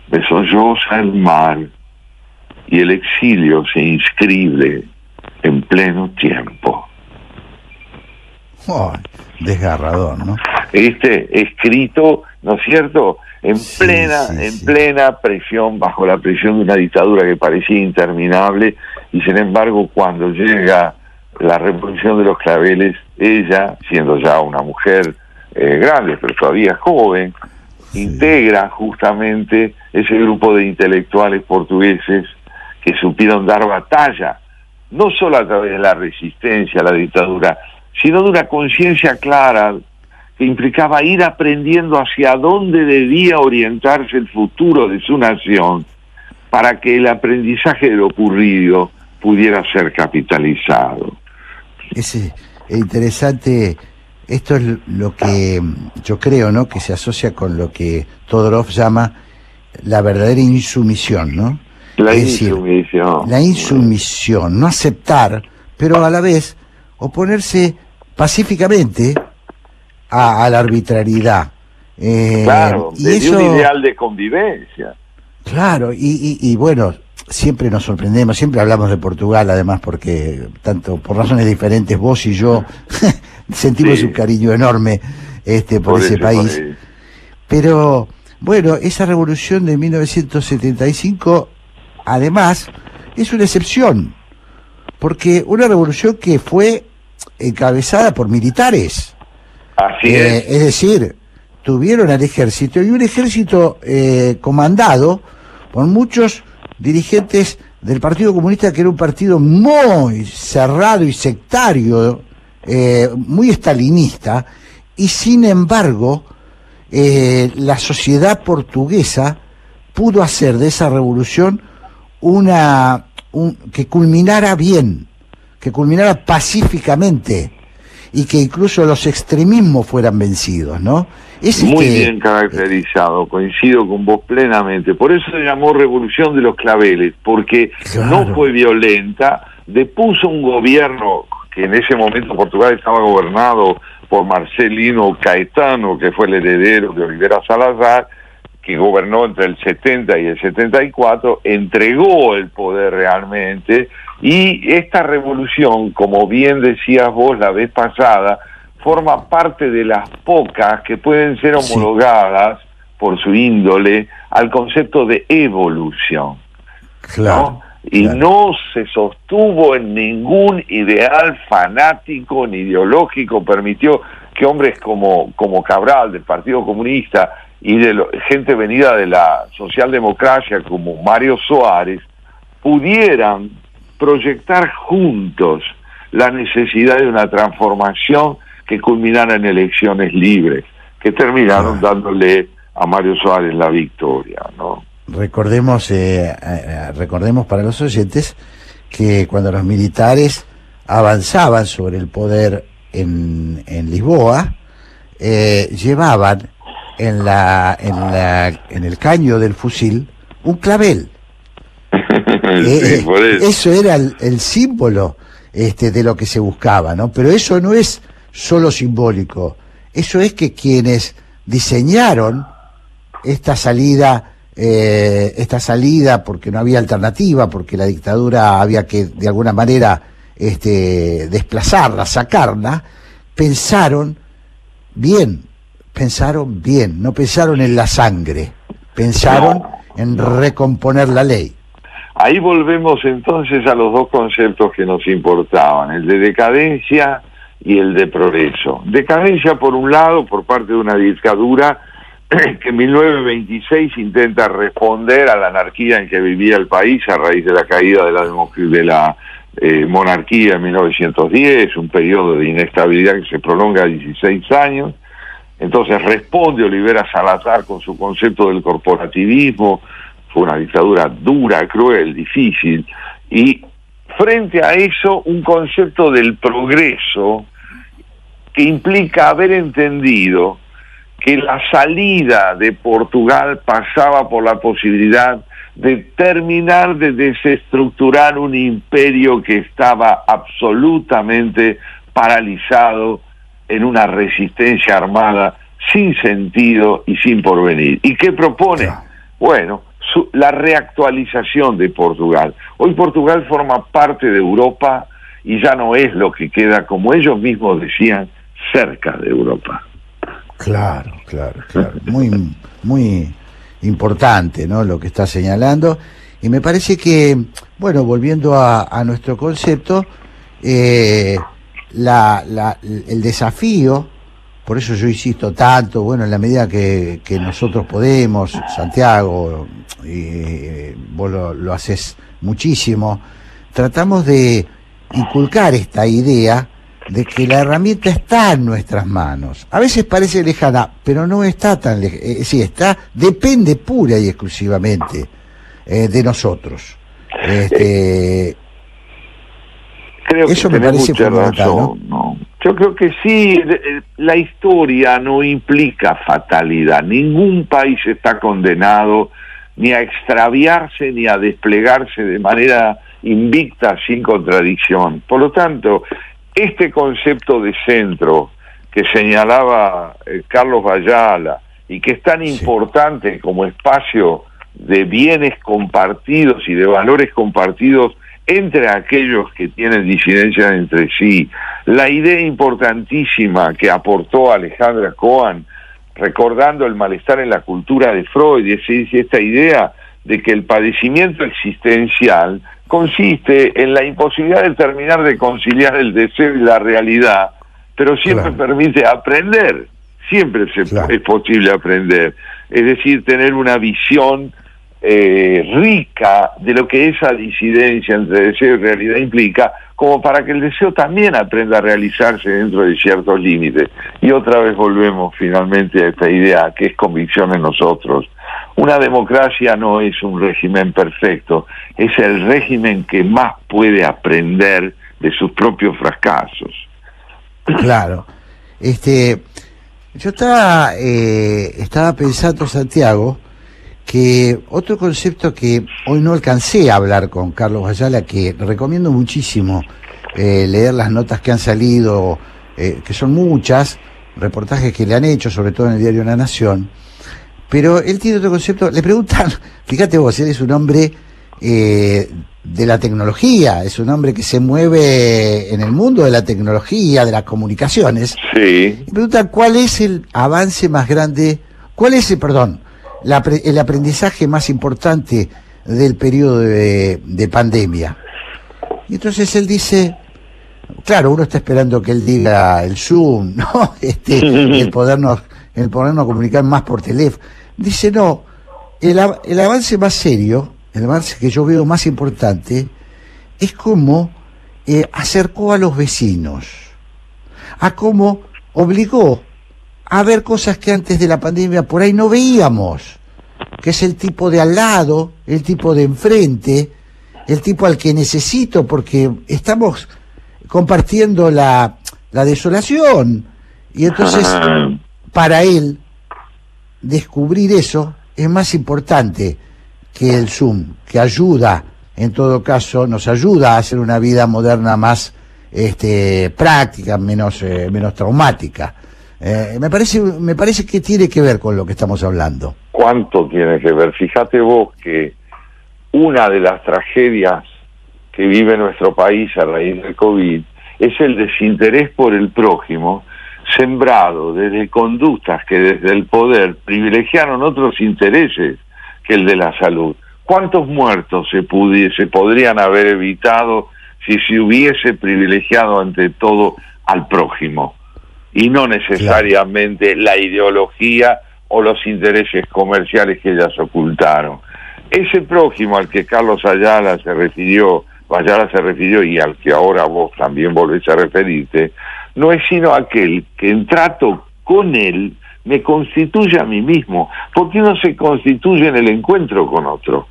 me solloza el mar y el exilio se inscribe en pleno tiempo. Oh, desgarrador, ¿no? Este escrito, ¿no es cierto? En plena, en plena presión, bajo la presión de una dictadura que parecía interminable, y sin embargo, cuando llega la revolución de los claveles, ella, siendo ya una mujer eh, grande, pero todavía joven, integra justamente ese grupo de intelectuales portugueses que supieron dar batalla, no solo a través de la resistencia a la dictadura, sino de una conciencia clara que implicaba ir aprendiendo hacia dónde debía orientarse el futuro de su nación para que el aprendizaje de lo ocurrido pudiera ser capitalizado. Es eh, interesante, esto es lo que yo creo, ¿no? Que se asocia con lo que Todorov llama la verdadera insumisión, ¿no? La Es decir, insumisión. la insumisión, no aceptar, pero a la vez oponerse pacíficamente a, a la arbitrariedad. Eh, claro, y eso, un ideal de convivencia. claro, y, y- y bueno, siempre nos sorprendemos, siempre hablamos de Portugal, además, porque tanto por razones diferentes, vos y yo sentimos Sí. un cariño enorme este por, Por ese país. Pero bueno, esa revolución de 1975, además, es una excepción, porque una revolución que fue encabezada por militares. Así Eh, es. es decir, tuvieron al ejército y un ejército eh, comandado por muchos dirigentes del Partido Comunista, que era un partido muy cerrado y sectario, eh, muy estalinista, y sin embargo, eh, la sociedad portuguesa pudo hacer de esa revolución una un- que culminara bien, que culminara pacíficamente y que incluso los extremismos fueran vencidos, ¿no? Es Muy este- bien caracterizado, coincido con vos plenamente. Por eso se llamó Revolución de los Claveles, porque no fue violenta, depuso un gobierno que en ese momento Portugal estaba gobernado por Marcelino Caetano, que fue el heredero de Olivera Salazar, que gobernó entre el 70 y el 74, entregó el poder realmente y esta revolución, como bien decías vos la vez pasada, forma parte de las pocas que pueden ser homologadas por su índole al concepto de evolución. ¿no? Y no se sostuvo en ningún ideal fanático ni ideológico, permitió que hombres como, como Cabral del Partido Comunista y de lo- gente venida de la socialdemocracia como Mario Soares pudieran proyectar juntos la necesidad de una transformación que culminara en elecciones libres, que terminaron dándole a Mario Soares la victoria, ¿no? recordemos eh, eh, recordemos para los oyentes que cuando los militares avanzaban sobre el poder en, en Lisboa eh, llevaban en la, en la en el caño del fusil un clavel Eh, por eso. eso era el, el símbolo este, de lo que se buscaba, ¿no? Pero eso no es solo simbólico, eso es que quienes diseñaron esta salida, eh, esta salida porque no había alternativa, porque la dictadura había que de alguna manera este, desplazarla, sacarla, pensaron bien, pensaron bien, no pensaron en la sangre, pensaron en recomponer la ley. Ahí volvemos entonces a los dos conceptos que nos importaban, el de decadencia y el de progreso. Decadencia, por un lado, por parte de una dictadura que en 1926 intenta responder a la anarquía en que vivía el país a raíz de la caída de la, de la eh, monarquía en 1910, un periodo de inestabilidad que se prolonga a 16 años, Entonces responde Olivera Salazar con su concepto del corporativismo, fue una dictadura dura, cruel, difícil, y frente a eso un concepto del progreso que implica haber entendido que la salida de Portugal pasaba por la posibilidad de terminar de desestructurar un imperio que estaba absolutamente paralizado en una resistencia armada sin sentido y sin porvenir. ¿Y qué propone? Bueno, su- la reactualización de Portugal. Hoy Portugal forma parte de Europa y ya no es lo que queda, como ellos mismos decían, cerca de Europa. Claro, claro, claro. Muy, muy importante, ¿no? Lo que está señalando. Y me parece que, bueno, volviendo a, a nuestro concepto, eh, la, la- el desafío, por eso yo insisto tanto, bueno, en la medida que, nosotros podemos, Santiago, y vos lo, haces muchísimo, tratamos de inculcar esta idea de que la herramienta está en nuestras manos. A veces parece lejana, pero no está tan lejana. sí, está, depende pura y exclusivamente eh, de nosotros. Este, Creo Eso que me parece mucha razón, ¿no? Yo creo que sí, eh, la historia no implica fatalidad. Ningún país está condenado ni a extraviarse ni a desplegarse de manera invicta sin contradicción. Por lo tanto, este concepto de centro que señalaba eh, Carlos Ayala y que es tan importante como espacio de bienes compartidos y de valores compartidos entre aquellos que tienen disidencias entre sí. La idea importantísima que aportó Alejandra Cohen, recordando el malestar en la cultura de Freud, y es esta idea de que el padecimiento existencial consiste en la imposibilidad de terminar de conciliar el deseo y la realidad, pero siempre permite aprender, siempre se, es posible aprender, es decir, tener una visión eh, rica de lo que esa disidencia entre deseo y realidad implica, como para que el deseo también aprenda a realizarse dentro de ciertos límites. Y otra vez volvemos finalmente a esta idea que es convicción en nosotros. Una democracia no es un régimen perfecto, es el régimen que más puede aprender de sus propios fracasos. Claro. Este, yo estaba, eh, estaba pensando, Santiago, que otro concepto que hoy no alcancé a hablar con Carlos Ayala, que recomiendo muchísimo eh, leer las notas que han salido, eh, que son muchas, reportajes que le han hecho, sobre todo en el diario La Nación, pero él tiene otro concepto, le preguntan, fíjate vos, él es un hombre eh, de la tecnología, es un hombre que se mueve en el mundo de la tecnología, de las comunicaciones. Sí. Y preguntan cuál es el avance más grande, cuál es el, perdón, la el aprendizaje más importante del periodo de, de pandemia. Y entonces él dice, claro, uno está esperando que él diga el Zoom, ¿no? Este, el podernos, el podernos comunicar más por teléfono. Dice, no, el, el avance más serio, el avance que yo veo más importante, es cómo eh, acercó a los vecinos, a cómo obligó a ver cosas que antes de la pandemia por ahí no veíamos, que es el tipo de al lado, el tipo de enfrente, el tipo al que necesito, porque estamos compartiendo la, la desolación. Y entonces, para él, descubrir eso es más importante que el Zoom, que ayuda, en todo caso, nos ayuda a hacer una vida moderna más este, práctica, menos, eh, menos traumática. Eh, me, parece, me parece que tiene que ver con lo que estamos hablando. ¿Cuánto tiene que ver? Fíjate vos que una de las tragedias que vive nuestro país a raíz del COVID es el desinterés por el prójimo, sembrado desde conductas que desde el poder privilegiaron otros intereses que el de la salud. ¿Cuántos muertos se, pudi- se podrían haber evitado si se hubiese privilegiado ante todo al prójimo y no necesariamente la ideología o los intereses comerciales que ellas ocultaron? Ese prójimo al que Carlos Ayala se refirió, Ayala se refirió y al que ahora vos también volvés a referirte, no es sino aquel que en trato con él me constituye a mí mismo. porque uno se constituye en el encuentro con otro?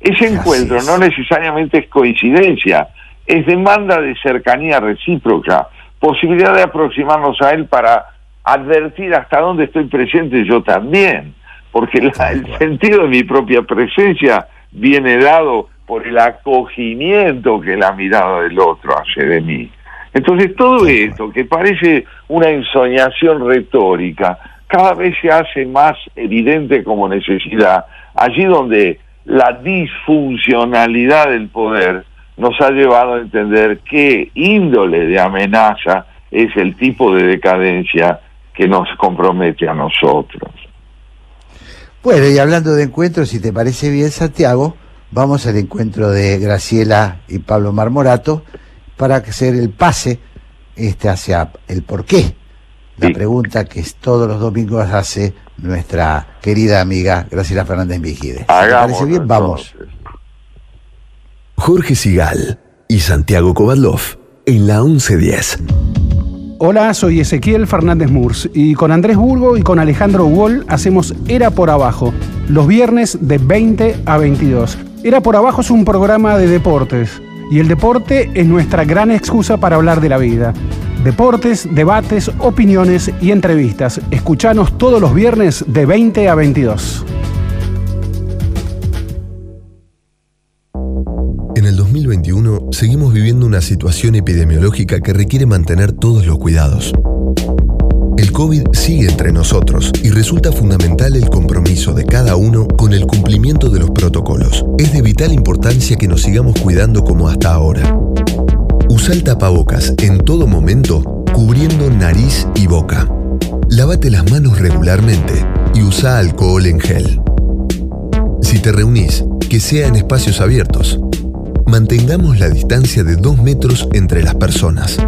Ese encuentro no necesariamente es coincidencia, es demanda de cercanía recíproca, posibilidad de aproximarnos a él para advertir hasta dónde estoy presente yo también, porque la- el sentido de mi propia presencia viene dado por el acogimiento que la mirada del otro hace de mí. Entonces todo esto, que parece una ensoñación retórica, cada vez se hace más evidente como necesidad, allí donde la disfuncionalidad del poder nos ha llevado a entender qué índole de amenaza es el tipo de decadencia que nos compromete a nosotros. Bueno, y hablando de encuentros, si te parece bien, Santiago, vamos al encuentro de Graciela y Pablo Marmorato para hacer el pase este hacia el por qué. La pregunta que todos los domingos hace nuestra querida amiga Graciela Fernández Vigide. Si te parece bien, vamos. Jorge Sigal y Santiago Kovadlov en la 1110. Hola, soy Ezequiel Fernández Murs y con Andrés Burgo y con Alejandro Wall hacemos Era por Abajo, los viernes de 20 a 22. Era por Abajo es un programa de deportes y el deporte es nuestra gran excusa para hablar de la vida. Deportes, debates, opiniones y entrevistas. Escuchanos todos los viernes de 20 a 22. 2021 seguimos viviendo una situación epidemiológica que requiere mantener todos los cuidados. El COVID sigue entre nosotros y resulta fundamental el compromiso de cada uno con el cumplimiento de los protocolos. Es de vital importancia que nos sigamos cuidando como hasta ahora. Usa el tapabocas en todo momento, cubriendo nariz y boca. Lávate las manos regularmente y usa alcohol en gel. Si te reunís, que sea en espacios abiertos. Mantengamos la distancia de 2 metros entre las personas.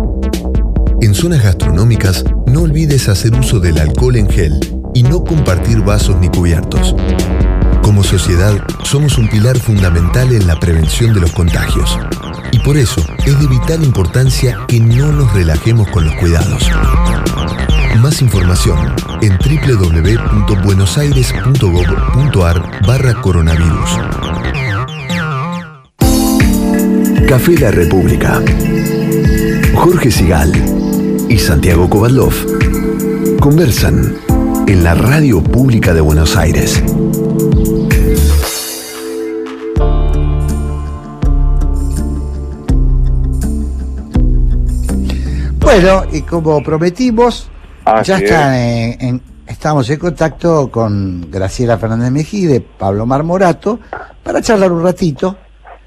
En zonas gastronómicas, no olvides hacer uso del alcohol en gel y no compartir vasos ni cubiertos. Como sociedad, somos un pilar fundamental en la prevención de los contagios. Y por eso es de vital importancia que no nos relajemos con los cuidados. Más información en www.buenosaires.gov.ar barra coronavirus. Café La República. Jorge Sigal y Santiago Kovadlov conversan en la radio pública de Buenos Aires. Bueno, y como prometimos, Así ya es. está en- en- estamos en contacto con Graciela Fernández Mejide, Pablo Marmorato, para charlar un ratito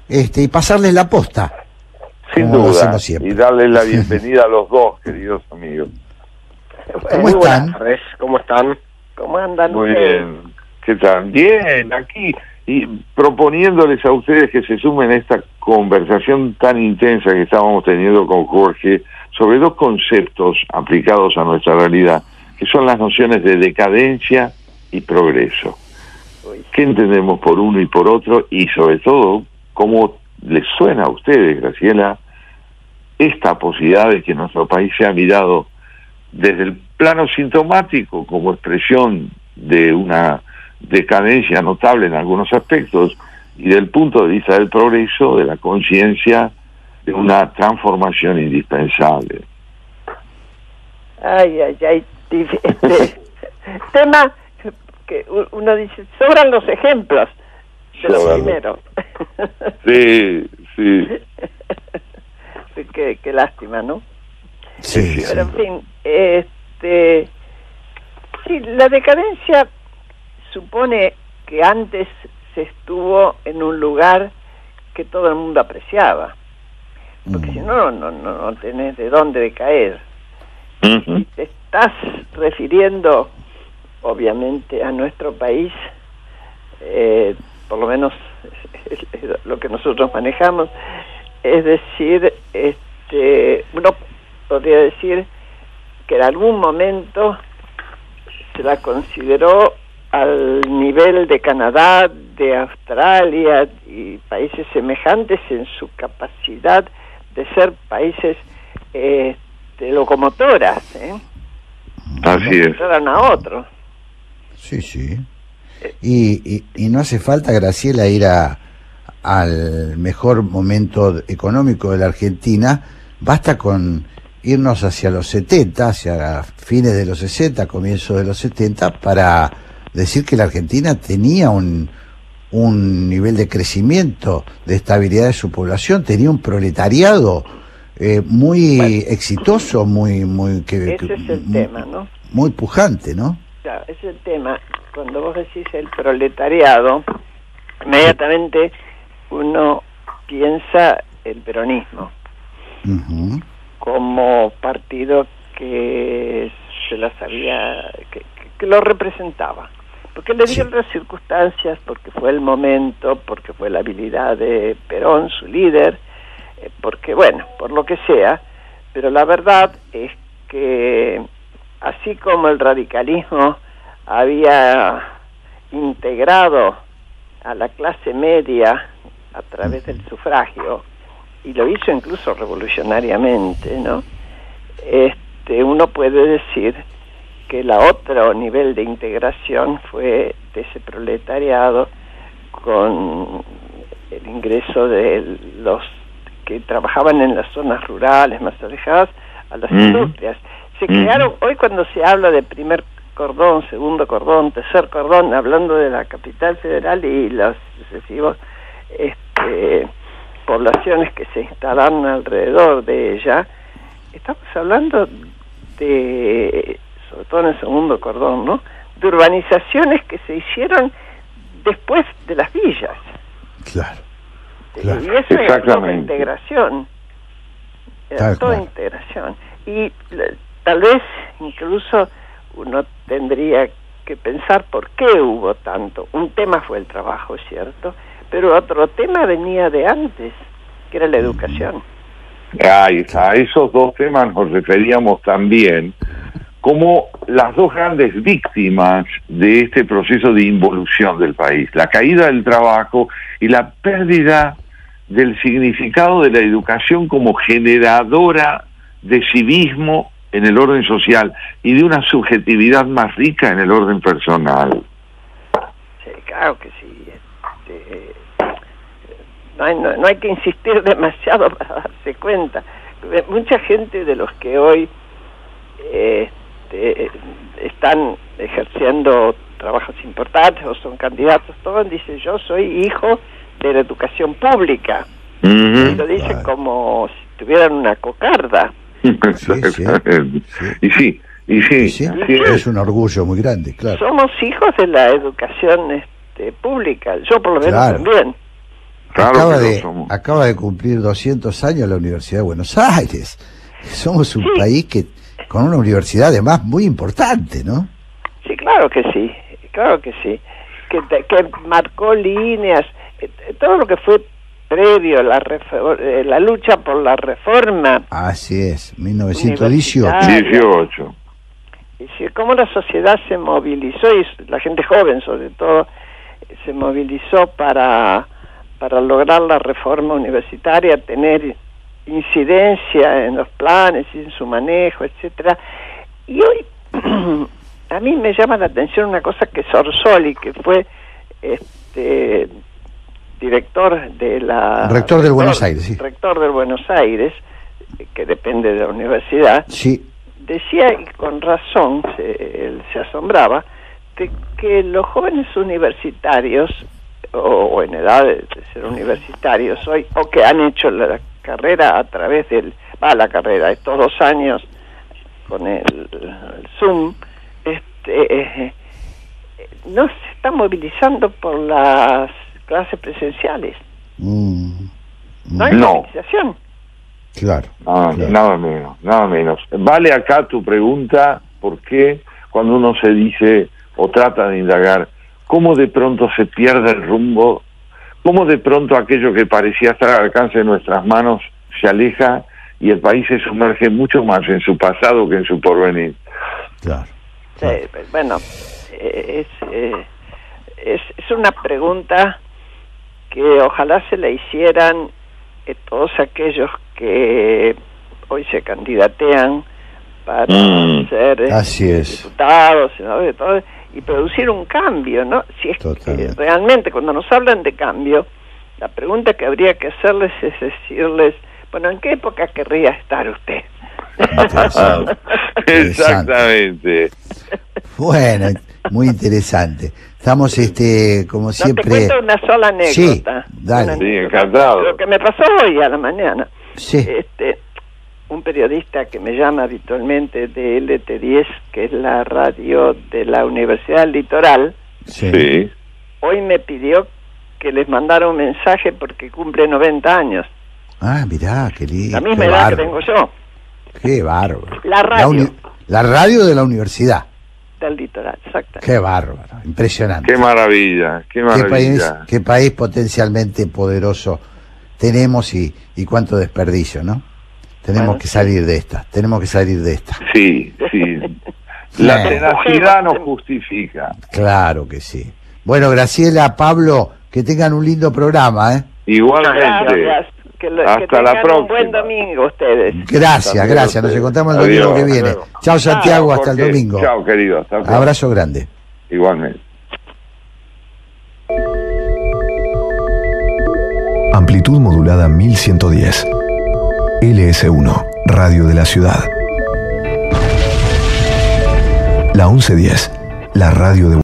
este, y pasarles la posta. Sin duda, y darles la bienvenida a los dos, queridos amigos. ¿Cómo Muy están? buenas tardes, ¿cómo están? ¿Cómo andan Muy ustedes? bien. ¿Qué tal? Bien, aquí y proponiéndoles a ustedes que se sumen a esta conversación tan intensa que estábamos teniendo con Jorge sobre dos conceptos aplicados a nuestra realidad, que son las nociones de decadencia y progreso. ¿Qué entendemos por uno y por otro? Y sobre todo, ¿cómo les suena a ustedes, Graciela, esta posibilidad de que nuestro país sea mirado desde el plano sintomático como expresión de una decadencia notable en algunos aspectos y del punto de vista del progreso, de la conciencia, de una transformación indispensable. Ay, ay, ay. Este, tema que uno dice, sobran los ejemplos de lo Sobran. primero. Sí, sí. qué, qué lástima, ¿no? Sí, Pero en fin, este, sí, la decadencia supone que antes se estuvo en un lugar que todo el mundo apreciaba, porque si no, no, no, no tenés de dónde decaer. Te estás refiriendo, obviamente, a nuestro país, eh, por lo menos es- es lo que nosotros manejamos, es decir, este, uno podría decir que en algún momento se la consideró al nivel de Canadá, de Australia y países semejantes en su capacidad de ser países este, locomotoras. ¿eh? Así es. a otro. Sí, sí. Y, y, y no hace falta, Graciela, ir a, al mejor momento económico de la Argentina, basta con irnos hacia los 70, hacia fines de los 60, comienzos de los 70, para decir que la Argentina tenía un, un nivel de crecimiento, de estabilidad de su población, tenía un proletariado eh, muy exitoso, muy, muy, que, Ese es el tema, ¿no? muy pujante, ¿no? Claro, es el tema. Cuando vos decís el proletariado, inmediatamente uno piensa el peronismo como partido que se las había, que, que- que lo representaba. Porque le dieron las circunstancias, porque fue el momento, porque fue la habilidad de Perón, su líder, eh, porque, bueno, por lo que sea, pero la verdad es que así como el radicalismo había integrado a la clase media a través del sufragio, y lo hizo incluso revolucionariamente, ¿no? Este, uno puede decir que el otro nivel de integración fue de ese proletariado con el ingreso de los que trabajaban en las zonas rurales más alejadas a las Ujú. industrias. Se crearon, hoy cuando se habla de primer cordón, segundo cordón, tercer cordón, hablando de la capital federal y los sucesivos este, poblaciones que se instalaron alrededor de ella, estamos hablando de, sobre todo en el segundo cordón, ¿no? De urbanizaciones que se hicieron después de las villas. Claro. Y eso es toda integración. Era toda integración. Y le- tal vez incluso uno tendría que pensar por qué hubo tanto. Un tema fue el trabajo, cierto, pero otro tema venía de antes, que era la educación. Está, a esos dos temas nos referíamos también como las dos grandes víctimas de este proceso de involución del país, la caída del trabajo y la pérdida del significado de la educación como generadora de civismo en el orden social y de una subjetividad más rica en el orden personal. Sí, claro que sí. este, no, hay, no, no hay que insistir demasiado para darse cuenta. Eh, Mucha gente de los que hoy eh, este, están ejerciendo trabajos importantes o son candidatos, todos dicen yo soy hijo de la educación pública. Y lo dicen como si tuvieran una cocarda. Y sí, y sí, es. es un orgullo muy grande, claro. Somos hijos de la educación este, pública, yo por lo menos Claro. también. acaba, de, somos. acaba de cumplir 200 años la Universidad de Buenos Aires. Somos un país que con una universidad además muy importante, ¿no? Sí, claro que sí, claro que sí. Que, que marcó líneas, eh, todo lo que fue previo, la, refor- eh, la lucha por la reforma, Así es, 1918. Universitaria. 18. y cómo la sociedad se movilizó, y la gente joven sobre todo, se movilizó para, para lograr la reforma universitaria, tener incidencia en los planes y en su manejo, etcétera. Y hoy a mí me llama la atención una cosa que Sorsoli, que fue este director de la Rector del Buenos Aires, sí. rector del Buenos Aires, eh, que depende de la universidad, Sí, decía y con razón se, él se asombraba de que los jóvenes universitarios o, o en edad de, de ser universitarios hoy o que han hecho la carrera a través del va la carrera estos dos años con el, el Zoom este eh, no se están movilizando por las clases presenciales mm, no hay No. movilización claro. Ah, claro. Nada menos, nada menos. Vale acá tu pregunta, ¿por qué cuando uno se dice o trata de indagar, cómo de pronto se pierde el rumbo, cómo de pronto aquello que parecía estar al alcance de nuestras manos se aleja y el país se sumerge mucho más en su pasado que en su porvenir? Claro. Sí, pues, bueno, eh, es, eh, es, es una pregunta que ojalá se la hicieran eh, todos aquellos que hoy se candidatean para Mm. ser eh, Así es. diputados, senadores, todo, y producir un cambio, ¿no? Si es que realmente cuando nos hablan de cambio, la pregunta que habría que hacerles es decirles, bueno, ¿en qué época querría estar usted? Exactamente. Bueno, muy interesante. Estamos, este, como No, siempre. te cuento una sola anécdota. Sí, dale. Una Sí, encantado. Lo que me pasó hoy a la mañana. Sí. Este, un periodista que me llama habitualmente de LT10, que es la radio de la Universidad del Litoral, Sí. hoy me pidió que les mandara un mensaje porque cumple 90 años. Ah, mirá, qué lindo. La misma edad que tengo yo, Qué bárbaro. La radio. uni- la radio de la universidad. Del litoral, exactamente. Qué bárbaro. Impresionante. Qué maravilla, qué qué país, maravilla. qué país potencialmente poderoso tenemos y, y cuánto desperdicio, ¿no? Tenemos Bueno, que salir de esta, tenemos que salir de esta. Sí, sí. La tenacidad nos justifica. Claro que sí. Bueno, Graciela, Pablo, que tengan un lindo programa, ¿eh? Igualmente. Gracias. Que, lo- que Hasta la tengan un buen próxima. domingo ustedes. Gracias, También gracias. Nos encontramos el Adiós, domingo que viene. Chao, Santiago, hasta el domingo. Chao, querido. Hasta. Abrazo grande. Igualmente. Amplitud modulada 1110. LS1, Radio de la Ciudad. La 1110, la radio de